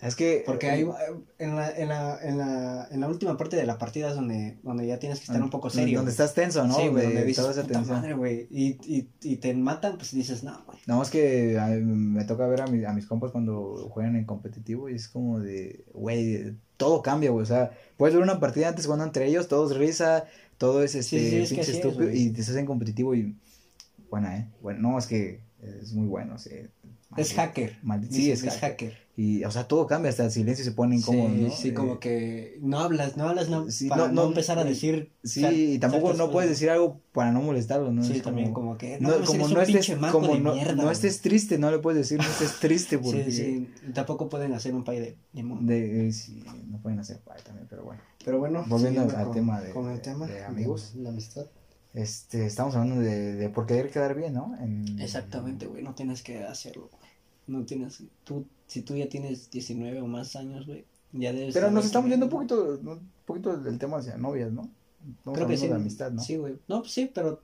Es que... Porque eh, hay, en la, en la, en la, en la última parte de la partida es donde, donde ya tienes que estar un poco serio. Donde güey. estás tenso, ¿no? Sí, güey, De donde dices, toda esa puta tensión. madre, güey, y, y, y te matan, pues dices, no, güey. No, es que a me toca ver a, mi- a mis compas cuando juegan en competitivo y es como de, güey, todo cambia, güey. O sea, puedes ver una partida antes jugando entre ellos, todos risa, todo es este Sí, sí, es que pinche es, estúpido y te estás en competitivo y buena, ¿eh? Bueno, no, es que es muy bueno, sí. Es hacker. sí, es, es hacker. hacker. Y, o sea, todo cambia, hasta el silencio se pone incómodo, sí, ¿no? sí, Eh, como que no hablas, no hablas no, sí, para no, no, no, empezar a y- decir. Sí, y tampoco no puedes decir algo para no molestarlo, ¿no? Sí, Es también como- como que. No, como eres no estés, como no, mierda, no estés triste, no le puedes decir no estés triste porque... Sí, sí, tampoco pueden hacer un pay de limón. De, eh, sí, no pueden hacer pay también, pero bueno. Pero bueno, Volviendo al con- tema de- con el tema de amigos. la amistad. Este, estamos hablando de, de por querer quedar bien, ¿no? En- Exactamente, güey, no tienes que hacerlo. No tienes, tú, si tú ya tienes 19 o más años, güey, ya debes. Pero nos estamos yendo un poquito, un poquito del tema hacia novias, ¿no? Estamos Creo que sí. de amistad, ¿no? Sí, güey. No, pues sí, pero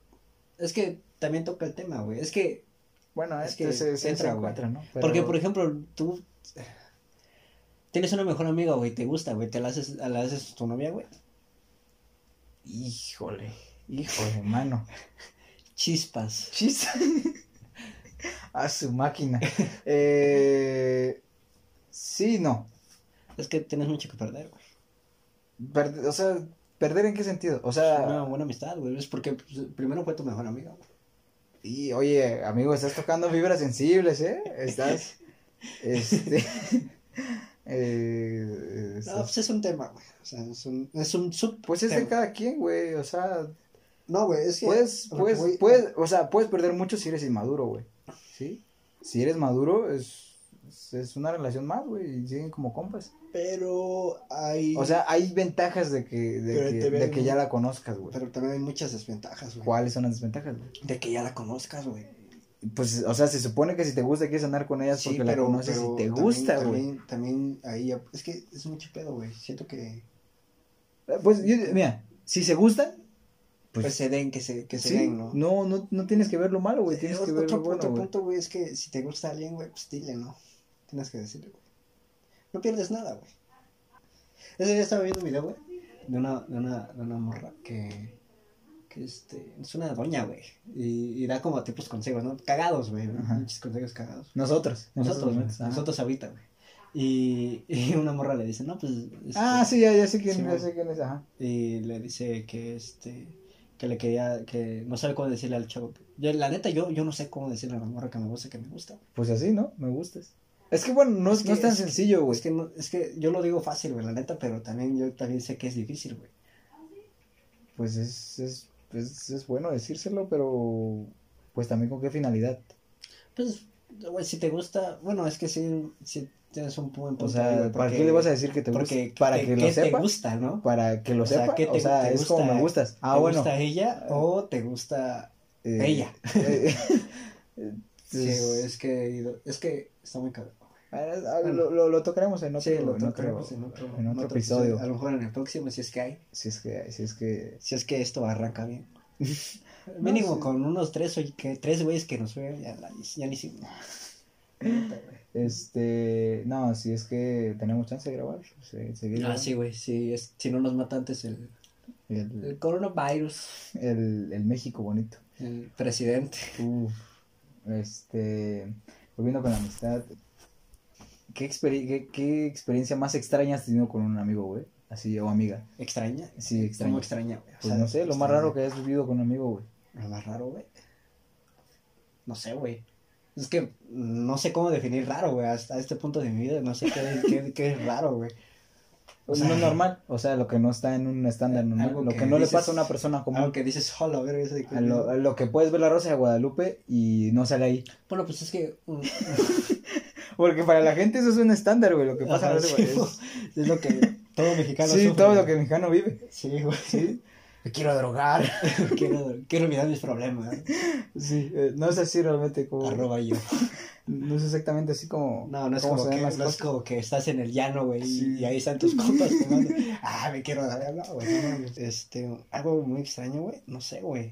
es que también toca el tema, güey. Es que Bueno, Es es que que se, se, entra, se güey. encuentra, ¿no? Pero- Porque, por ejemplo, tú tienes una mejor amiga, güey, te gusta, güey, te la haces, la haces tu novia, güey. Híjole, híjole, mano. <laughs> Chispas. Chis. <laughs> <laughs> A su máquina. Eh, sí, no. Es que tienes mucho que perder, güey. Perde- o sea, ¿perder en qué sentido? O sea, Una buena amistad, güey. Es porque pues, primero fue tu mejor amiga, güey. y oye, amigo, estás tocando fibras sensibles, ¿eh? Estás, <laughs> este, <laughs> eh, No, pues es un tema, güey. O sea, es un, es un sub. pues es de cada quien, güey, o sea, No, güey, es que. puedes, puedes, voy- puedes, o sea, puedes perder mucho si eres inmaduro, güey, ¿sí? Si eres maduro, es, es una relación más, güey, y siguen como compas. Pero hay. O sea, hay ventajas de que, de que, de que ya la conozcas, güey. Pero también hay muchas desventajas, güey. ¿Cuáles son las desventajas, güey? De que ya la conozcas, güey. Pues, o sea, se supone que si te gusta quieres andar con ellas Sí, porque la pero, conoces pero y te también- gusta, güey. También, también ahí. ya- Es que es mucho pedo, güey. Siento que. Pues, yo- mira, si se gustan, Pues, pues, se den, que se, que se sí, den, ¿no? no, no, no tienes que ver lo malo, güey, tienes Eh, que ver otro, lo bueno, otro güey. punto, güey, es que si te gusta alguien, güey, pues dile, ¿no? Tienes que decirle, güey. No pierdes nada, güey. Ese día estaba viendo un video, güey, de una, de una, de una morra que, que este, es una doña, güey, y, y da como tipos consejos, ¿no? Cagados, güey, muchos consejos cagados. Nosotros, Nosotros, güey, ajá. nosotros ahorita, güey. Y, y una morra le dice, no, pues... este, Ah, sí, ya, ya sé quién, Sí, ya güey. sé quién es, ajá. y le dice que este que le quería que no sabe cómo decirle al chavo yo la neta yo yo no sé cómo decirle a la morra que me gusta que me gusta Pues así, ¿no? Me gustas. Es que bueno, no, Es que- no es tan es sencillo, güey. es que no, es que yo lo digo fácil güey la neta pero también yo también sé que es difícil güey Pues es, es, es, es bueno decírselo, pero pues también con qué finalidad. pues güey si te gusta bueno es que sí sí tienes un buen punto O sea, güey, ¿para qué le vas a decir que te gusta? Para te- que ¿qué lo te sepa. gusta no Para que lo O sea, sepa. ¿qué te- o sea, te es como gusta- me gustas. Ah, ¿Te bueno. gusta ella o te gusta eh, ella? <laughs> eh, sí es- güey es que es que está muy cabrón Ah, Lo, lo, lo tocaremos en otro, Sí, lo en otro, en otro, en otro en episodio. A lo mejor en el próximo, si es que hay. Si es que, si es que, Si es que esto arranca bien. <laughs> Mínimo sí. con unos tres, que, tres güeyes que nos vean, ya, ya ni hicimos. <laughs> este, no, si es que tenemos chance de grabar, se- seguir Ah, sí, güey. Si, es, si no nos mata antes el, el, el coronavirus, el, el México bonito. el presidente. Uf, este, volviendo con la amistad, ¿qué, experi- qué, qué experiencia más extraña has tenido con un amigo, güey? Así, o amiga. ¿Extraña? Sí, ¿Cómo extraña. extraña, güey? O Pues sea, no sé, lo más extraña. raro que hayas vivido con un amigo, güey. Lo más raro, güey. No sé, güey. Es que no sé cómo definir raro, güey. Hasta este punto de mi vida no sé qué, qué, qué es raro, güey. O Pues sea, no es normal, o sea, lo que no está en un estándar normal, Algo lo que que, no le pasa a una persona común. Algo que dices, hola, verga, ese de A lo, a lo que puedes ver la Rosa de Guadalupe y no sale ahí. Bueno, pues es que. mm, <laughs> Porque para la gente eso es un estándar, güey. Lo que pasa Ajá, sí, es, <laughs> es lo que todo mexicano Sí, sufre, todo güey. lo que el mexicano vive. Sí, güey. Sí. Me quiero drogar. <laughs> quiero, quiero olvidar mis problemas. Sí, eh, no es así realmente como. Arroba yo. <laughs> No es exactamente así como. No, no es como, que, no es como que estás en el llano, güey, y- Sí. y ahí están tus compas. <laughs> Ah, me quiero dar, no, güey, no. Este, algo muy extraño, güey, no sé, güey.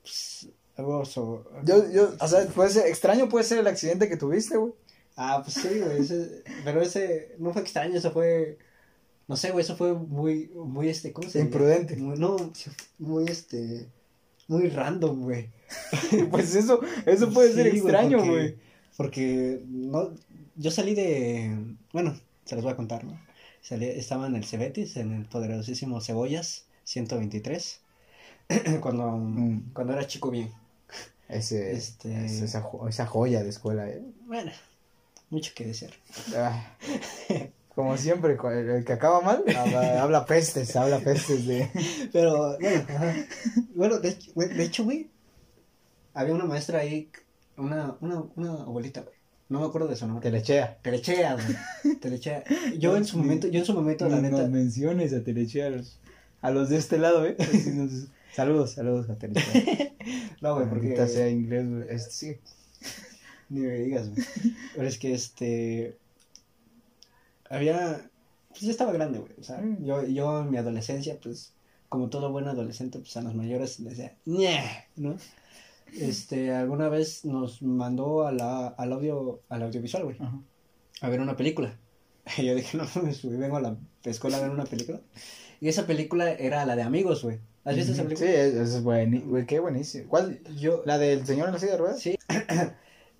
Pues, algo so... Yo, yo, o sea, puede ser, extraño puede ser el accidente que tuviste, güey. Ah, pues sí, güey, ese- pero ese no fue extraño, eso fue, no sé, güey, eso fue muy, muy, este, ¿cómo se? Imprudente. Muy- no, muy, este, muy random, güey. <laughs> Pues eso, eso puede ser extraño, güey. Porque, no, yo salí de, bueno, se los voy a contar, ¿no? Salí, estaba en el Cebetis, en el poderosísimo Cebollas 123, <clears throat> cuando, Mm. cuando era chico bien. Ese, Este- es esa, esa joya de escuela, eh. Bueno, mucho que decir. Ah, <laughs> como siempre, el que acaba mal, habla, habla pestes, habla pestes de... <laughs> Pero, bueno, bueno, de, de hecho, güey, había una maestra ahí, una, una, una abuelita, güey, no me acuerdo de su nombre. Telechea. Telechea, güey, Telechea. Yo en su momento, yo en su momento, la neta, menciones a Telechea, a los, a los de este lado, ¿eh? Nos- Saludos, saludos a Telechea. <laughs> no, güey, porque... Sea inglés, güey. Este, sí. Ni me digas, güey. Pero es que este. Había. Pues ya estaba grande, güey. O sea, Mm. yo, yo en mi adolescencia, pues, como todo buen adolescente, pues a los mayores les decía, ¿no? Este, alguna vez nos mandó a la, al audio, al audiovisual, güey, Ajá. a ver una película. <laughs> Y yo dije, no, me subí, vengo a la escuela a ver una película. Y esa película era la de amigos, güey. ¿Has visto esa Sí, película? es, es buenísimo. Güey, qué buenísimo. ¿Cuál? Yo, ¿La del señor en la silla de ruedas? Sí. <clears throat>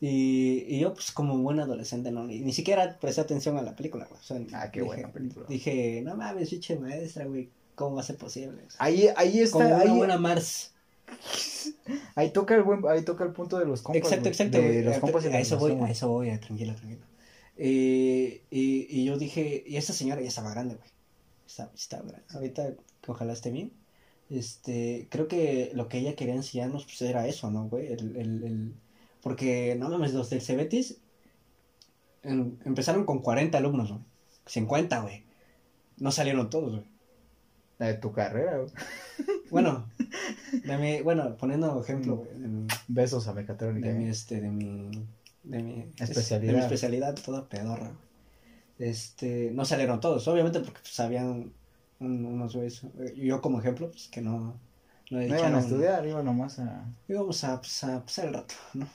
Y, y yo, pues, como buen adolescente, no, ni, ni siquiera presté atención a la película, güey. O sea, Ah, qué dije, buena película. Dije, no mames, chiche maestra, güey, ¿cómo va a ser posible? O sea, Ahí, ahí está, como una ahí, buena Mars. <laughs> ahí toca el buen, ahí toca el punto de los compas. exacto, exacto. De los compas a eso voy, a eso voy, a- tranquila, tranquila. Eh, y, y yo dije, y esa señora ya estaba grande, güey. Estaba, estaba grande. Ahorita, ojalá esté bien. Este, creo que lo que ella quería enseñarnos, pues era eso, ¿no, güey? El, el, el... Porque, no mames, los del Cebetis em- empezaron con 40 alumnos, güey. 50, güey. No salieron todos, güey. La de tu carrera, güey. <laughs> Bueno, de mi, bueno, poniendo ejemplo, güey, de mi, Besos a mecatrónica. de mi, ¿eh? este, de mi, de mi Especialidad. de mi especialidad toda pedorra, güey. Este, no salieron todos, obviamente porque pues habían un- unos güeyes, eh, yo como ejemplo, pues que no, no No iban dedicaron- a estudiar, iban nomás a... íbamos a, pues, a pasar el rato, ¿no?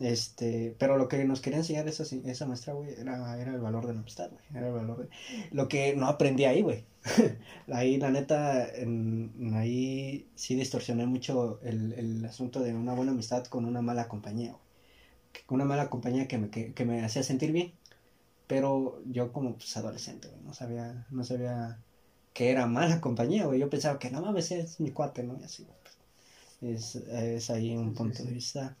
Este, pero lo que nos quería enseñar esa, esa maestra, güey, era, era el valor de la amistad, güey, era el valor de... Lo que no aprendí ahí, güey. <laughs> ahí, la neta, en, ahí sí distorsioné mucho el, el asunto de una buena amistad con una mala compañía, güey. Que- Una mala compañía que me, que, que me hacía sentir bien, pero yo como, pues, adolescente, güey, no sabía, no sabía que era mala compañía, güey. Yo pensaba que no mames, es mi cuate, ¿no? Y así, güey. Es, es ahí un Sí, punto sí. de vista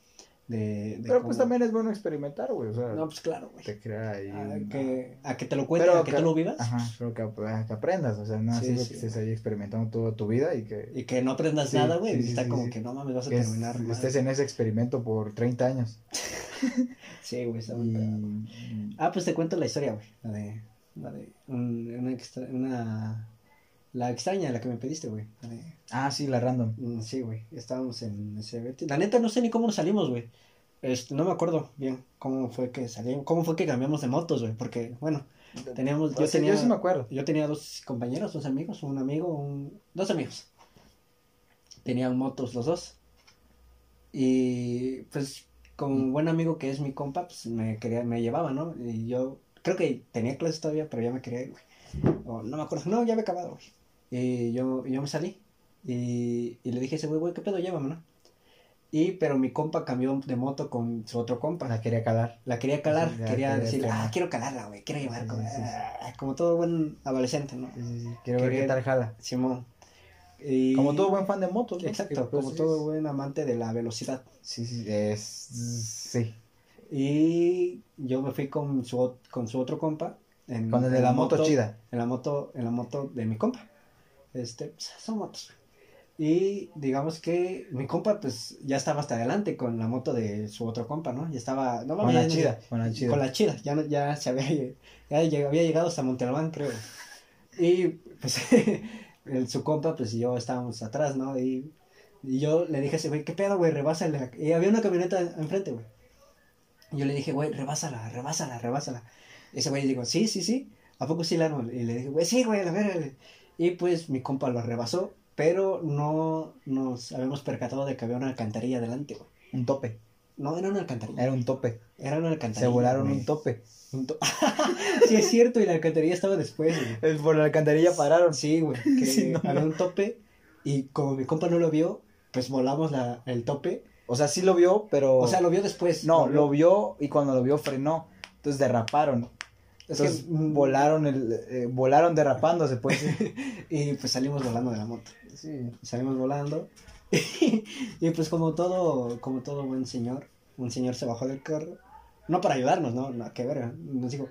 de, de Pero pues también es bueno experimentar, güey. O sea, No, pues claro, güey. te crea ahí... A una- que, a que te lo cuentes, a que que- tú lo vivas. Ajá, pero que, que aprendas, o sea, no Sí, así sí. que estés ahí experimentando toda tu vida y que, Y que no aprendas Sí, nada, güey. sí, y sí, está sí, como sí. que no mames, vas a que es- terminar. mal. estés en ese experimento por 30 años. <laughs> Sí, güey, está Y... muy. Ah, pues te cuento la historia, güey. La de. La de. un- una, una. La extraña, la que me pediste, güey. Ah, sí, la random. Mm, Sí, güey, estábamos en ese. La neta no sé ni cómo nos salimos, güey. Este, no me acuerdo bien cómo fue que salimos, cómo fue que cambiamos de motos, güey, porque, bueno, teníamos, yo O sea, tenía, yo sí me acuerdo. yo tenía dos compañeros, dos amigos, un amigo, un, dos amigos. Tenían motos los dos. Y, pues, como un buen amigo que es mi compa, pues, me quería, me llevaba, ¿no? Y yo, creo que tenía clases todavía, pero ya me quería ir, güey. O no me acuerdo, no, ya había acabado, güey. Y yo, yo me salí. Y, y le dije a ese güey, güey, ¿qué pedo? Llévame, ¿no? Y, pero mi compa cambió de moto con su otro compa. La quería calar. La quería calar, Sí, quería quería decir, ah, quiero calarla, güey, quiero llevar, como, sí, sí. ah, como todo buen adolescente, ¿no? Quiero ver qué tal jala. Simón. Y- Como todo buen fan de motos, ¿no? Exacto, pues, como todo buen amante de la velocidad. Sí, sí, es... Sí. Y yo me fui con su, con su otro compa. En, Con el de la moto chida. En la moto, en la moto de mi compa. Este, pues, son motos. Y digamos que mi compa, pues, ya estaba hasta adelante con la moto de su otro compa, ¿no? Ya estaba. No, Con la chida, con la chida. Con la chida. Ya, no- ya se había, ya lleg- había llegado hasta Montalbán, creo. Y, pues, <laughs> el, su compa, pues, y yo estábamos atrás, ¿no? Y, y yo le dije a ese güey, ¿qué pedo, güey? Rebásale. Y había una camioneta enfrente, güey. Y yo le dije, güey, rebásala, rebásala, rebásala. Y ese güey dijo, sí, sí, sí. ¿A poco sí la no? Y le dije, güey, sí, güey, a ver. Y pues mi compa lo rebasó, pero no nos habíamos percatado de que había una alcantarilla delante, güey. Un tope. No, era una alcantarilla. Era un tope. Era una alcantarilla. Se volaron güey. un tope. Un to- <laughs> sí, es cierto, y la alcantarilla estaba después, güey. Por la alcantarilla pararon. Sí, güey. <laughs> Que Sí, no había un tope, y como mi compa no lo vio, pues volamos la, el tope. O sea, sí lo vio, pero. O sea, lo vio después. No, lo vio y cuando lo vio frenó. Entonces derraparon. Es Entonces que, mm, volaron el, eh, volaron derrapándose, pues. <laughs> Y pues salimos volando de la moto. sí. salimos volando <laughs> y pues como todo como todo buen señor un señor se bajó del carro no para ayudarnos no no qué verga nos dijo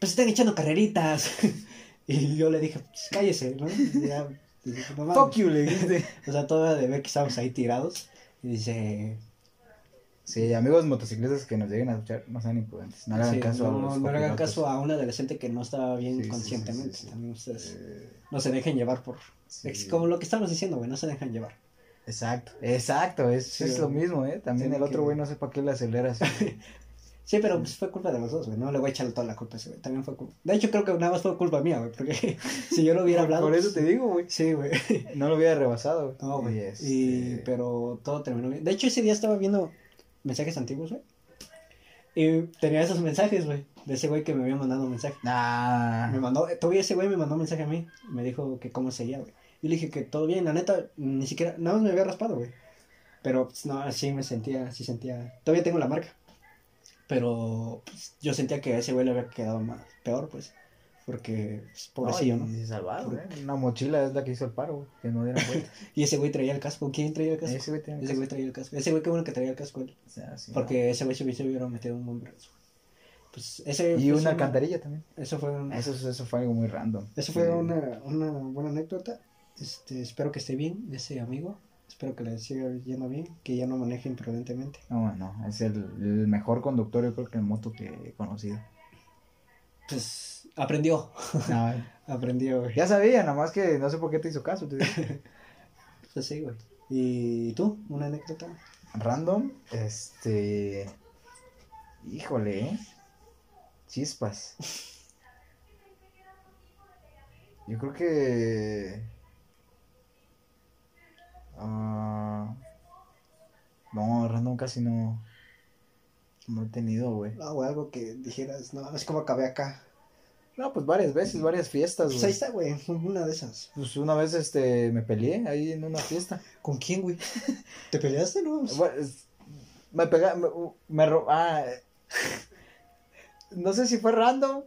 pues están echando carreritas <laughs> y yo le dije pues, cállese no Y ya, dije, "No mames". Fuck you, le dijiste. o sea todavía de ver que estábamos ahí tirados y dice Sí, amigos motociclistas que nos lleguen a escuchar, no sean imprudentes. No le hagan sí, caso a no, los no le hagan copilotos. caso a un adolescente que no estaba bien Sí, conscientemente sí, también ustedes Eh, no se dejen llevar por como lo que estamos diciendo güey no se dejan llevar Exacto, exacto, es, es lo güey. mismo, ¿eh? También el otro que- güey no sé para qué le aceleras. <laughs> Sí, pero pues fue culpa de los dos, güey. No le voy a echarle toda la culpa a ese güey. También fue culpa. De hecho, creo que nada más fue culpa mía, güey. Porque <laughs> si yo lo hubiera hablado. Por eso te digo, güey. Sí, güey. No lo hubiera rebasado. No, güey. Y, este, Y, pero todo terminó bien. De hecho, ese día estaba viendo mensajes antiguos, güey. Y tenía esos mensajes, güey. De ese güey que me había mandado un mensaje. Nah. Me mandó, todavía ese güey me mandó un mensaje a mí. Me dijo que cómo seguía, güey. Yo le dije que todo bien. La neta, ni siquiera, nada más me había raspado, güey. Pero, pues, no, sí me sentía, sí sentía. Todavía tengo la marca. Pero, pues, yo sentía que a ese güey le había quedado más, peor, pues. Porque, pues, pobrecillo, ¿no? y se salvaron, ¿eh? Una mochila es la que hizo el paro, güey, que no dieron cuenta. <laughs> Y ese güey traía el casco. ¿Quién traía el casco? Ese güey Ese traía el casco. Ese güey, qué bueno que traía el casco él. O sea, sí, Porque ese güey se hubiera metido un bombazo. Pues, ese. no. Y una alcantarilla también. Eso fue un- Eso, eso fue algo muy random. Eso fue Sí. una, una buena anécdota. Este, espero que esté bien ese amigo. Espero que le siga yendo bien, que ya no maneje imprudentemente. No, no, es el, el mejor conductor, yo creo que en moto que he conocido. Pues aprendió, <laughs> No, aprendió, güey. ya sabía, nada más que no sé por qué te hizo caso. te. Pues <laughs> sí, güey. ¿Y tú? ¿Una anécdota? Random, este. Híjole, ¿eh? Chispas. Yo creo que. ah, no, random casi no. No he tenido, güey. Ah, güey, algo que dijeras, no, es como acabé acá. No, pues varias veces, varias fiestas, Pues ahí güey. está, güey, una de esas. Pues una vez este me peleé ahí en una fiesta. ¿Con quién, güey? ¿Te peleaste, no? Bueno, es- me pega, me, me ro- ah, no sé si fue random,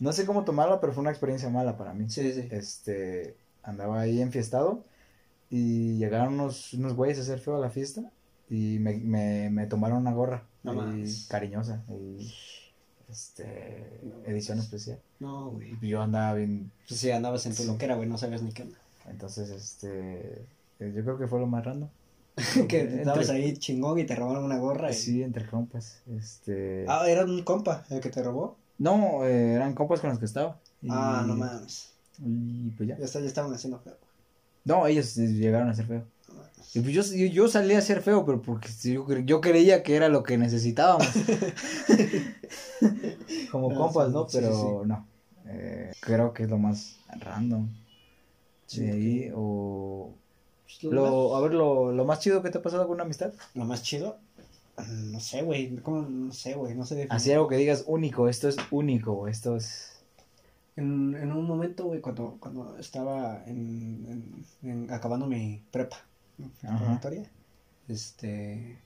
no sé cómo tomarla, pero fue una experiencia mala para mí. Sí, sí. Este, andaba ahí enfiestado y llegaron unos, unos güeyes a hacer feo a la fiesta y me, me, me tomaron una gorra No y cariñosa y este edición especial. No, güey. Yo andaba bien, Pues sí, andabas en tu Sí. loquera, güey, no sabías ni qué onda. entonces este eh, yo creo que fue lo más random. <laughs> que estabas ahí chingón y te robaron una gorra. y- Sí, entre compas. Este. Ah, era un compa el que te robó. No, eh, eran compas con los que estaba. Y- Ah, no mames. Y pues ya. Ya, está, ya estaban haciendo feo. No, ellos llegaron a ser feo. Y pues yo, yo, yo salí a ser feo, pero porque yo, yo creía que era lo que necesitábamos. <laughs> Como Ah, compas, ¿no? sí, Pero no. Eh, creo que es lo más random. Sí, de ahí, que- o. Pues, lo, a ver, lo, lo más chido que te ha pasado con una amistad. lo más chido. mm, No sé, güey. No sé, güey. No sé definir. Así algo que digas único, esto es único, esto es. En, en un momento, güey, cuando, cuando estaba en, en- en- acabando mi prepa, este...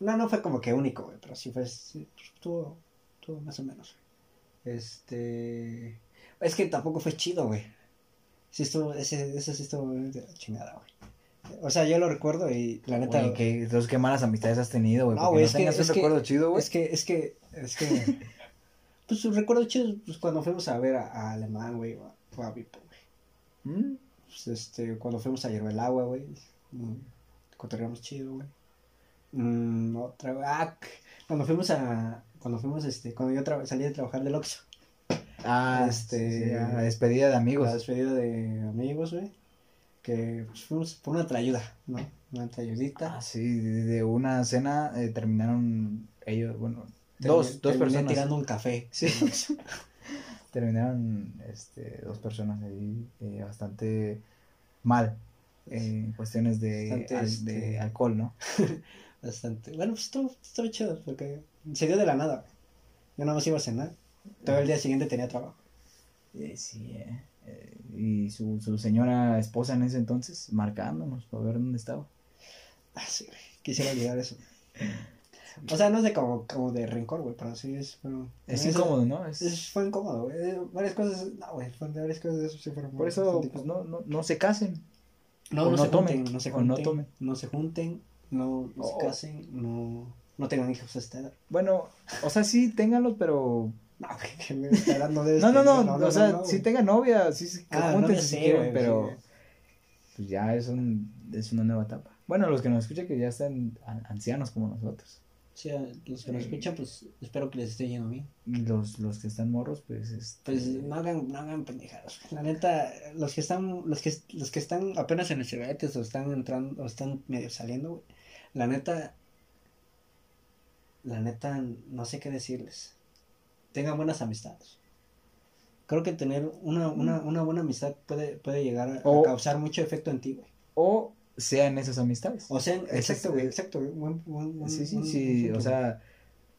No, no fue como que único, güey, pero sí fue, sí, estuvo, estuvo más o menos. Este... Es que tampoco fue chido, güey. Sí estuvo, ese, ese sí estuvo de la chingada, güey. O sea, yo lo recuerdo y la neta... Oye, ¿qué, entonces, ¿qué malas amistades has tenido, güey? No, güey, no es que- es un que- recuerdo chido, güey. Es que, es que, es que... <laughs> pues recuerdo chido, pues cuando fuimos a ver a, a Alemán, güey, o a Vipo, güey. ¿Mm? pues, este, cuando fuimos a Hierba el Agua, güey, mm, cotorreamos chido, güey. Mm, otra, ah, cuando fuimos a, cuando fuimos, este, cuando yo salí de trabajar del Oxxo, Ah, Este- este. la despedida de amigos. la despedida de amigos, güey, que pues, fuimos por una trayuda, ¿no? Una trayudita. Ah, sí, de, una cena eh, terminaron ellos, bueno, dos, dos personas. tirando un café. Sí. <laughs> Terminaron este, dos personas ahí eh, bastante mal eh, en cuestiones de, este, alcohol, ¿no? <laughs> Bastante. Bueno, pues estuvo, estuvo chido porque se dio de la nada. Yo nada más iba a cenar. Todo el día siguiente tenía trabajo. Eh, sí, eh, eh, y su, su señora esposa en ese entonces marcándonos para ver dónde estaba. Ah, sí. Quisiera olvidar eso. <laughs> O sea, no es de como, como de rencor, güey, pero sí es. Bueno, Es incómodo, ¿no? Es- es- fue incómodo, güey. Eh, Varias cosas. No, güey. fue- Varias cosas de eso sí fueron. por eso pues, no, no, no se casen. No, no, no se tomen, junten, no se o no junten, tomen. no se junten, no, no Oh. se casen, no, no tengan hijos a esta edad. Bueno, o sea, sí, ténganlos, pero... <laughs> No, que edad no debes No, no, no, tener- o sea, no, sí güey. tengan novia, sí, sí, que Ah, novia si quieren, pero sí. pues ya es, un, es una nueva etapa. Bueno, los que nos escuchan que ya están an- ancianos como nosotros. Sí, a los que nos escuchan, pues espero que les esté yendo bien. Y los, los que están morros, pues... Este, Pues no hagan, no hagan pendejadas. La neta, los que están, los que, los que están apenas en el o están entrando, o están medio saliendo, güey. La neta, la neta, no sé qué decirles. Tengan buenas amistades. Creo que tener una, una, una buena amistad puede, puede llegar a, a O- causar mucho efecto en ti, güey. O sean esas amistades. O sea, exacto, güey, exacto, güey. Buen- buen- buen- sí, sí, sí, o sea,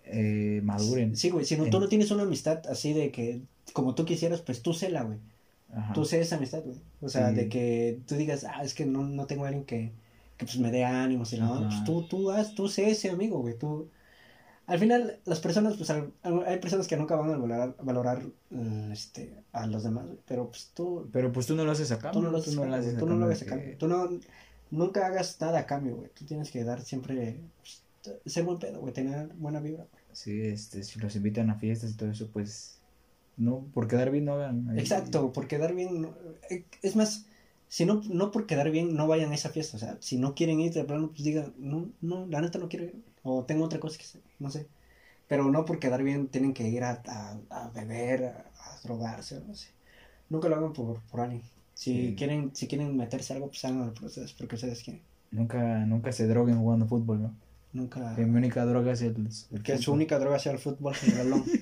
eh, maduren. Sí, güey, si no, En- tú no tienes una amistad así de que, como tú quisieras, pues tú séla, güey. Ajá. Tú sé esa amistad, güey. O sea, Sí. de que tú digas, ah, es que no, no tengo a alguien que, que pues me dé ánimos y Ajá. pues tú, tú, haz, tú sé ese amigo, güey. Tú... Al final, las personas, pues al- hay personas que nunca van a valorar, valorar eh, este, a los demás, güey. Pero pues tú, Pero pues tú no lo haces a cambio. tú no lo haces, a cambio, haces güey, a tú no lo cambio hagas a de cambio. que- Tú no, nunca hagas nada a cambio, güey. Tú tienes que dar siempre, pues, ser buen pedo, güey, tener buena vibra, güey. Sí, este, si los invitan a fiestas y todo eso, pues no, por quedar bien no hagan. ahí- Exacto, por quedar bien. no- eh, Es más, si no, no por quedar bien, no vayan a esa fiesta. O sea, si no quieren ir de plano, pues digan, no, no, la neta no quiero ir. O tengo otra cosa que hacer, no sé. Pero no por quedar bien tienen que ir a, a, a beber, a, a drogarse, no sé. Nunca lo hagan por, por alguien. Si Sí. quieren, si quieren meterse algo, pues háganlo por ustedes, porque ustedes quieren. Nunca, nunca se droguen jugando fútbol, ¿no? Nunca. Que mi única droga es el, el Que su fútbol. única droga sea el fútbol y el balón. <laughs>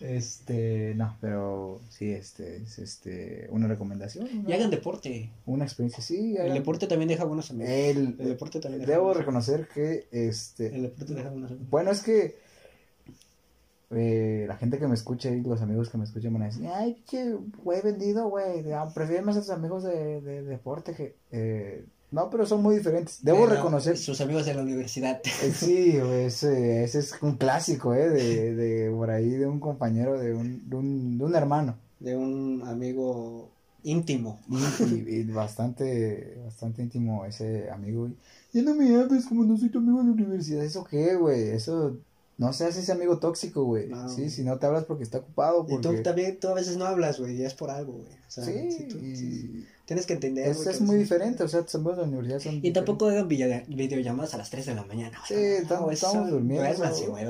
Este, no, pero sí, este, es este, una recomendación. y ¿no? hagan deporte. Una experiencia, sí. El hagan- deporte también deja buenos amigos. El- El deporte también deja debo reconocer que, este, El deporte deja buenos amigos. Bueno, es que eh, la gente que me escucha y los amigos que me escuchan van a decir, ay, che, güey, vendido, güey, ah, prefieren más a tus amigos de, de deporte que... eh, no, pero son muy diferentes. Debo reconocer... Sus amigos de la universidad. eh, sí, ese, ese es un clásico, ¿eh? De, de por ahí, de un compañero, de un, de un, de un hermano. De un amigo íntimo. Y, y bastante, bastante íntimo ese amigo. Y, ya no me hables como no soy tu amigo de la universidad. ¿Eso qué, güey? Eso... No seas ese amigo tóxico, güey. No, sí, güey. si no te hablas porque está ocupado. Y Porque... tú también, tú a veces no hablas, güey, y es por algo, güey. O sea, Sí, tú- y tienes que entender. es, güey, es que- muy diferente, o sea, tus amigos de la universidad son Y tampoco hagan video- videollamadas a las 3 de la mañana. Sí, estamos- eso, estamos durmiendo, duérmanse, güey.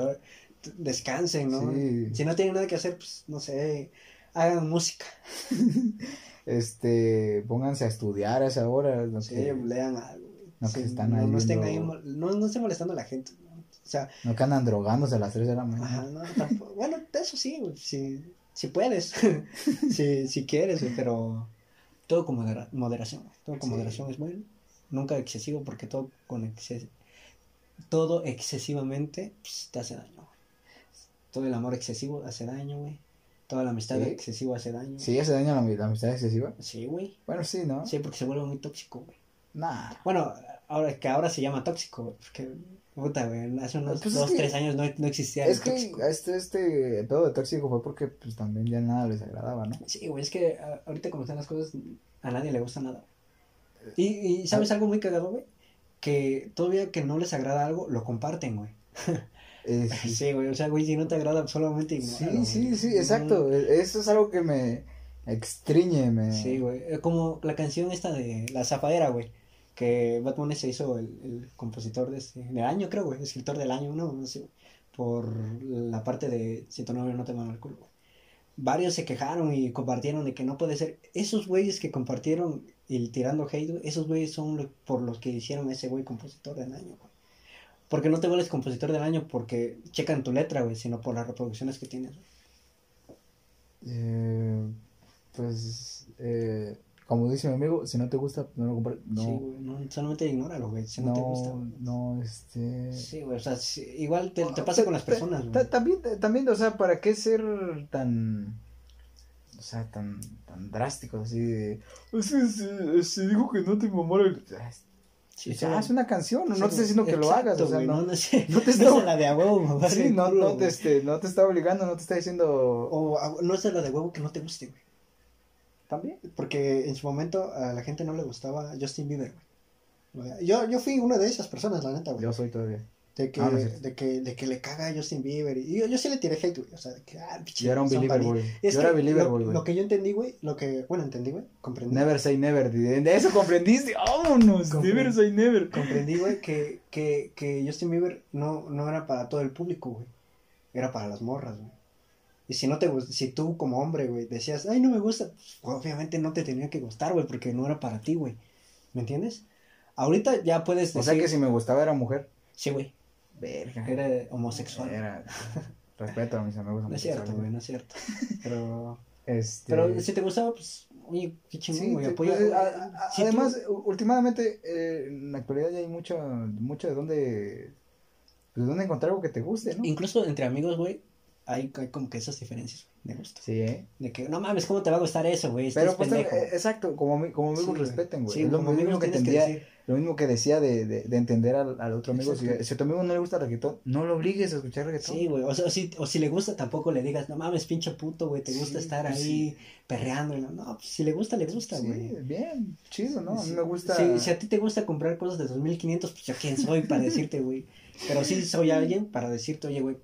Descansen, ¿no? Sí. Si no tienen nada que hacer, pues, no sé, hagan música. <laughs> Este, pónganse a estudiar a esa hora, no, Sí, que, lean algo. No, que Sí, están no, ahí no estén ahí, no, no estén molestando a la gente. O sea, no que andan drogándose a las 3 de la Ajá, mañana. no, tampoco- bueno, eso sí, güey, si, si puedes, <laughs> si, si quieres, güey, pero todo con modera- moderación, güey, todo con Sí. moderación es bueno, nunca excesivo, porque todo con exces- todo excesivamente pues, te hace daño, güey. Todo el amor excesivo hace daño, güey, toda la amistad Sí. excesiva hace daño. Sí, hace daño la, la amistad excesiva. Sí, güey, Bueno, sí, ¿no? sí, porque se vuelve muy tóxico, güey. Nah. Bueno, ahora que ahora se llama tóxico, güey, porque, puta, güey, hace unos Pues es dos, que- tres años no, no existía Es el que tóxico. este, este pedo de tóxico fue porque pues también ya nada les agradaba, ¿no? Sí, güey, es que a- ahorita como están las cosas, a nadie le gusta nada. Y, y ¿sabes algo muy cagado, güey? Que todavía que no les agrada algo, lo comparten, güey. Eh, sí. <laughs> Sí, güey, o sea, güey, si no te agrada, solamente Sí, ignóralo, sí, güey. sí, exacto. E- Eso es algo que me, Extríñeme. Sí, güey. Eh, Como la canción esta de La Zafadera, güey. Que Bad Bunny se hizo el, el compositor de este, del año, creo, güey. Escritor del año, no, no sé. Por la parte de Si tu novio no te mama el culo. Varios se quejaron y compartieron de que no puede ser. Esos güeyes que compartieron y tirando hate, esos güeyes son lo- por los que hicieron ese güey compositor del año, güey. Porque no te vuelves compositor del año porque checan tu letra, güey, sino por las reproducciones que tienes. Eh, pues, eh, como dice mi amigo, si no te gusta, no lo compres. No, Sí, güey, no, solamente ignóralo, güey, si no, te gusta. no, güey. no, este. Sí, güey, o sea, sí, igual te, te pasa con las personas, güey. Ta- También, también, o sea, ¿para qué ser tan, o sea, tan, tan drástico así de, es que se, dijo que no te mamara el... Sí, O sí, sea, haz una canción, no, Sí, te estoy diciendo que lo hagas, o sea, no, no, sé, <laughs> no te está- es la de a huevo, mamá, sí, no, culo, no, te, este, no te está obligando, no te está diciendo O no es la de huevo que no te guste, güey. También. Porque en su momento a la gente no le gustaba Justin Bieber, güey. Yo, yo fui una de esas personas, la neta, güey. Yo soy todavía. De que, Ah, no de que, de que le caga a Justin Bieber. Y yo, yo sí le tiré hate, güey. O sea, de que, ah, pinche Yo era un believer. Es Yo era believer güey. lo que yo entendí, güey, lo que, bueno, entendí, güey, comprendí. Never say never, de eso comprendiste, vámonos, never say never. Comprendí, güey, que, que, que Justin Bieber no, no era para todo el público, güey. Era para las morras, güey. Y si no te si tú como hombre, güey, decías, ay, no me gusta, pues, obviamente no te tenía que gustar, güey, porque no era para ti, güey. ¿Me entiendes? Ahorita ya puedes decir. O sea que si me gustaba era mujer. Sí, güey. Verga. Era homosexual. Era- <laughs> Respeto a mis amigos No es cierto, homosexuales. güey, no es cierto. <laughs> Pero, Este... pero si te gustaba, pues, oye, qué chingón, Sí, güey, apoya. pues, a- a- Si tú- además, u- últimamente, eh, en la actualidad ya hay mucho, mucho de dónde, de dónde encontrar algo que te guste, ¿no? Incluso entre amigos, güey, hay, hay como que esas diferencias de gusto. Sí, ¿eh? De que, no mames, ¿cómo te va a gustar eso, güey? Pero pues, pendejo. eh, exacto, como, como amigos Sí, respeten, güey. Sí, es lo, como mismo que decir. lo mismo que decía de, de, de entender al, al otro amigo. Si, si a tu amigo no le gusta el reggaetón, no lo obligues a escuchar reggaetón. Sí, güey. O, sea, o si, o si le gusta, tampoco le digas, no mames, pinche puto, güey, te gusta Sí, estar pues, ahí perreando. No, pues si le gusta, le gusta, Sí, güey. bien, chido, ¿no? A mí me gusta... Si, si a ti te gusta comprar cosas de 2500, pues yo quién soy para decirte, güey. Pero sí soy alguien para decirte, oye, güey,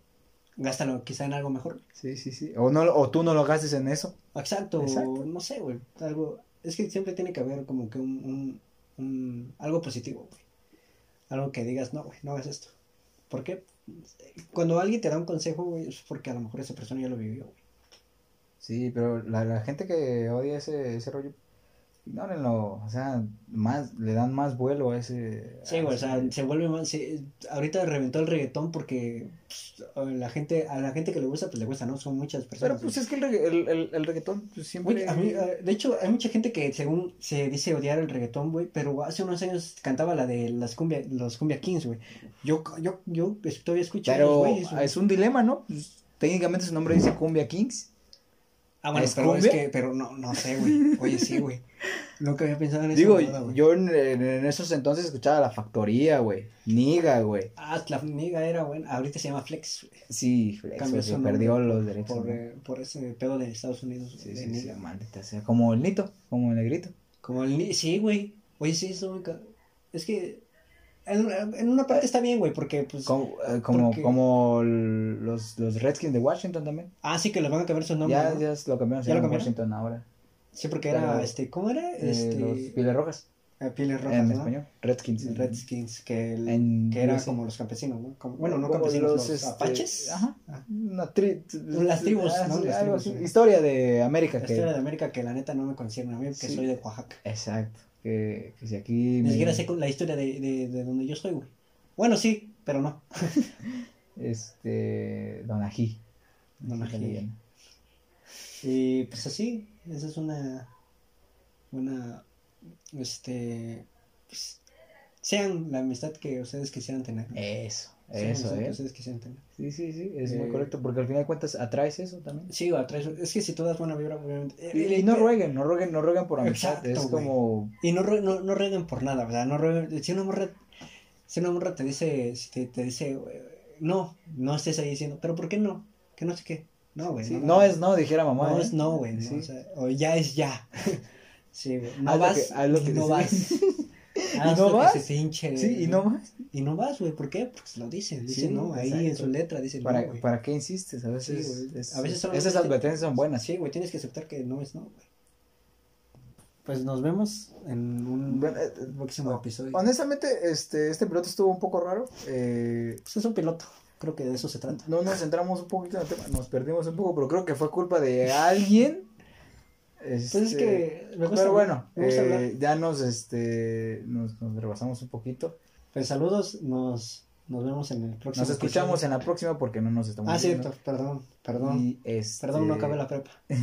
gástalo quizá en algo mejor. Sí, sí, sí. O, no, o tú no lo gastes en eso. Exacto, Exacto. no sé, güey. Algo, es que siempre tiene que haber como que un, un, un- algo positivo, güey. Algo que digas, no, güey, no hagas esto. ¿Por qué? Cuando alguien te da un consejo, güey, es porque a lo mejor esa persona ya lo vivió, güey. Sí, pero la, la gente que odia ese, ese rollo, ignórenlo. O sea, más, le dan más vuelo a ese... Sí, a güey, o sea, se vuelve más, se- ahorita reventó el reggaetón porque pues, la gente, a la gente que le gusta, pues le gusta, ¿no? Son muchas Pero personas. pues güey. es que el, el, el, el reggaetón pues, siempre... Güey, a mí, de hecho, hay mucha gente que según se dice odiar el reggaetón, güey, pero hace unos años cantaba la de las cumbia, los cumbia kings, güey. Yo, yo, yo todavía escucho a esos Pero güey. es un dilema, ¿no? Pues, técnicamente su nombre dice Cumbia Kings. Ah, bueno, ¿es pero es que, pero no, no sé, güey. Oye, sí, güey. Nunca había pensado en eso. Digo, nada, güey. yo en, esos entonces escuchaba La Factoría, güey. Niga, güey. Ah, la niga era buena. Ahorita se llama Flex, güey. Sí, Flex, güey, se perdió por- los derechos. Por, eh, por ese pedo de Estados Unidos. Sí, sí, sí, maldita sea. Como el Nito, como el Negrito. Como el ni- Sí, güey. Oye, sí, eso, Es que. En, en una parte está bien, güey, porque, pues. Como, eh, como, porque- como los, los Redskins de Washington también. Ah, sí, que le van a cambiar su nombre. ya, ¿no? ya lo cambiaron, ¿Ya lo cambiaron? Washington ahora. Sí, porque era, Pero, este, ¿cómo era? Eh, Este, los Pieles Rojas, eh, pieles rojas, en ¿no? español. Redskins. Redskins, que, el- En que era como los campesinos, ¿no? Como- bueno, no Como campesinos, los, este, apaches. Ajá. Ah. Una tri- Las tribus, ah, ¿no? Las algo tribus, así. Historia de América. La que- historia de América que la neta no me concierne a mí, que Sí. soy de Oaxaca. Exacto. Que, que si aquí. Ni me- siquiera sé la historia de, de, de donde yo soy, güey. Bueno, sí, pero no. <laughs> Este. Don Ají. Don Ají. Italiano. Y pues así, esa es una buena, este, pues, sean la amistad que ustedes quisieran tener. ¿no? Eso, la eso, ¿eh? ustedes quisieran tener. Sí, sí, sí, es Eh, muy correcto, porque al final de cuentas atraes eso también. Sí, atraes- es que si tú das buena vibra, obviamente. Y, eh, y no eh, rueguen, no rueguen, no rueguen por amistad, Exacto, es como... Y no, no, no rueguen por nada, ¿verdad? No rueguen, si una morra, si una morra te dice, si te, te dice, eh, no, no estés ahí diciendo, pero ¿por qué no? Que no sé qué. No, güey. sí, no es no, dijera mamá. No ¿eh? es no, güey. no, Sí. o, sea, o ya es ya. <laughs> sí, güey. No Haz vas, que- no vas. <laughs> <laughs> haz no lo que vas. se te hinche, Sí, y no más. Y no vas, güey, ¿por qué? Porque lo dicen, dicen, Sí, no, ahí en su letra dicen, ¿Para, no. ¿Para qué insistes? A veces, Sí, güey. es- A veces esas advertencias son buenas. Sí, güey, tienes que aceptar que no es no, güey. Pues nos vemos en un Bueno, eh, próximo episodio. Honestamente, este, este piloto estuvo un poco raro. Eh, Pues es un piloto, creo que de eso se trata. no nos centramos un poquito en el tema, nos perdimos un poco, pero creo que fue culpa de alguien. Pues es Este, que me gusta pero bueno, me gusta eh, ya nos, este, nos, nos rebasamos un poquito. Pues saludos, nos, nos vemos en el próximo Nos escuchamos episodio. en la próxima porque no nos estamos Ah, viendo. cierto, perdón, perdón. Este, Perdón, no acabé la prepa. <laughs>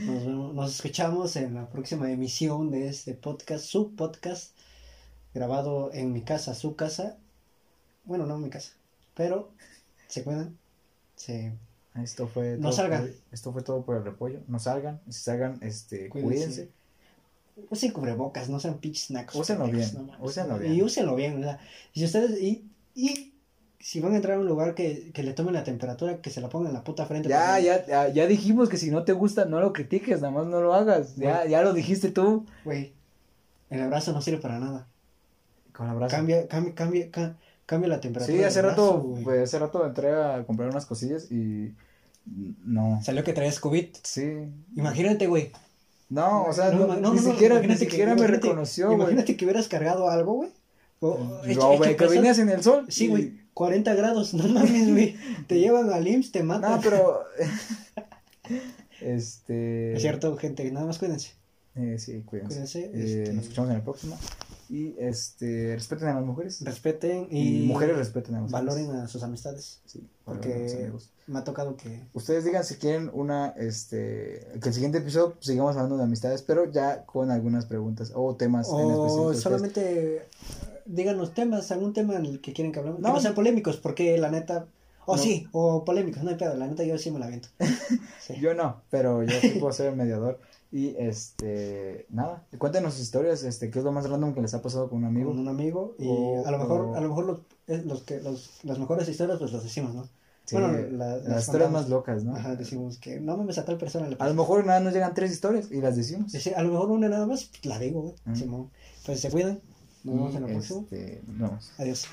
Nos, vemos, nos escuchamos en la próxima emisión de este podcast, su podcast, grabado en mi casa, su casa. Bueno, no en mi casa, pero se cuidan. Se... Esto fue No todo salgan. por- esto fue todo por el repollo. No salgan, si salgan, este, Cuídense. cuídense. Usen cubrebocas, no sean pinches nacos. Úsenlo bien, no úsenlo bien. Y úsenlo bien, o sea, y si ustedes, y, y si van a entrar a un lugar que, que le tomen la temperatura, que se la pongan en la puta frente. Ya, porque- ya, ya, ya dijimos que si no te gusta, no lo critiques, nada más no lo hagas. Ya, ya lo dijiste tú. Güey, el abrazo no sirve para nada. Con abrazo. Cambia, cambia, cambia, ca- cambia la temperatura. Sí, hace brazo, rato, pues, hace rato entré a comprar unas cosillas y no. Salió que traías COVID. Sí. Imagínate, güey. No, o sea, No, no, ima- no, ni siquiera, ni que- siquiera me reconoció, güey. Imagínate que hubieras cargado algo, güey. No, güey, que venías en el sol. Sí, y- güey. 40 grados, <laughs> no mames, güey. Te llevan al IMSS, te matan. No, pero. <laughs> este. Es cierto, gente, nada más cuídense. Eh, sí, cuídense. Cuídense. Eh, este, Nos escuchamos en la próxima. Y este, respeten a las mujeres. Respeten Y, y, mujeres respeten a las valoren mujeres. a sus amistades. Sí, valoren Porque me ha tocado que. Ustedes digan si quieren una, este, que el siguiente episodio pues, sigamos hablando de amistades, pero ya con algunas preguntas o temas en específico. O solamente eh, díganos temas, algún tema en el que quieren que hablemos. No. que no sean polémicos, porque la neta. O No. sí, o polémicos, no hay pedo. La neta yo sí me la aviento. <laughs> Sí. Yo no, pero yo sí puedo ser el mediador. <laughs> Y este, nada, cuéntenos sus historias, este, qué es lo más random que les ha pasado con un amigo. con un amigo y O- a lo mejor o- a lo mejor los, los que los, las mejores historias pues las decimos no Sí, bueno la- las, las historias más locas, ¿no? ajá decimos que no mames a tal persona le A lo mejor nada nos llegan tres historias y las decimos. A lo mejor una nada más pues, la digo güey. Simón. pues se cuidan nos vemos en la próxima este, vemos. adiós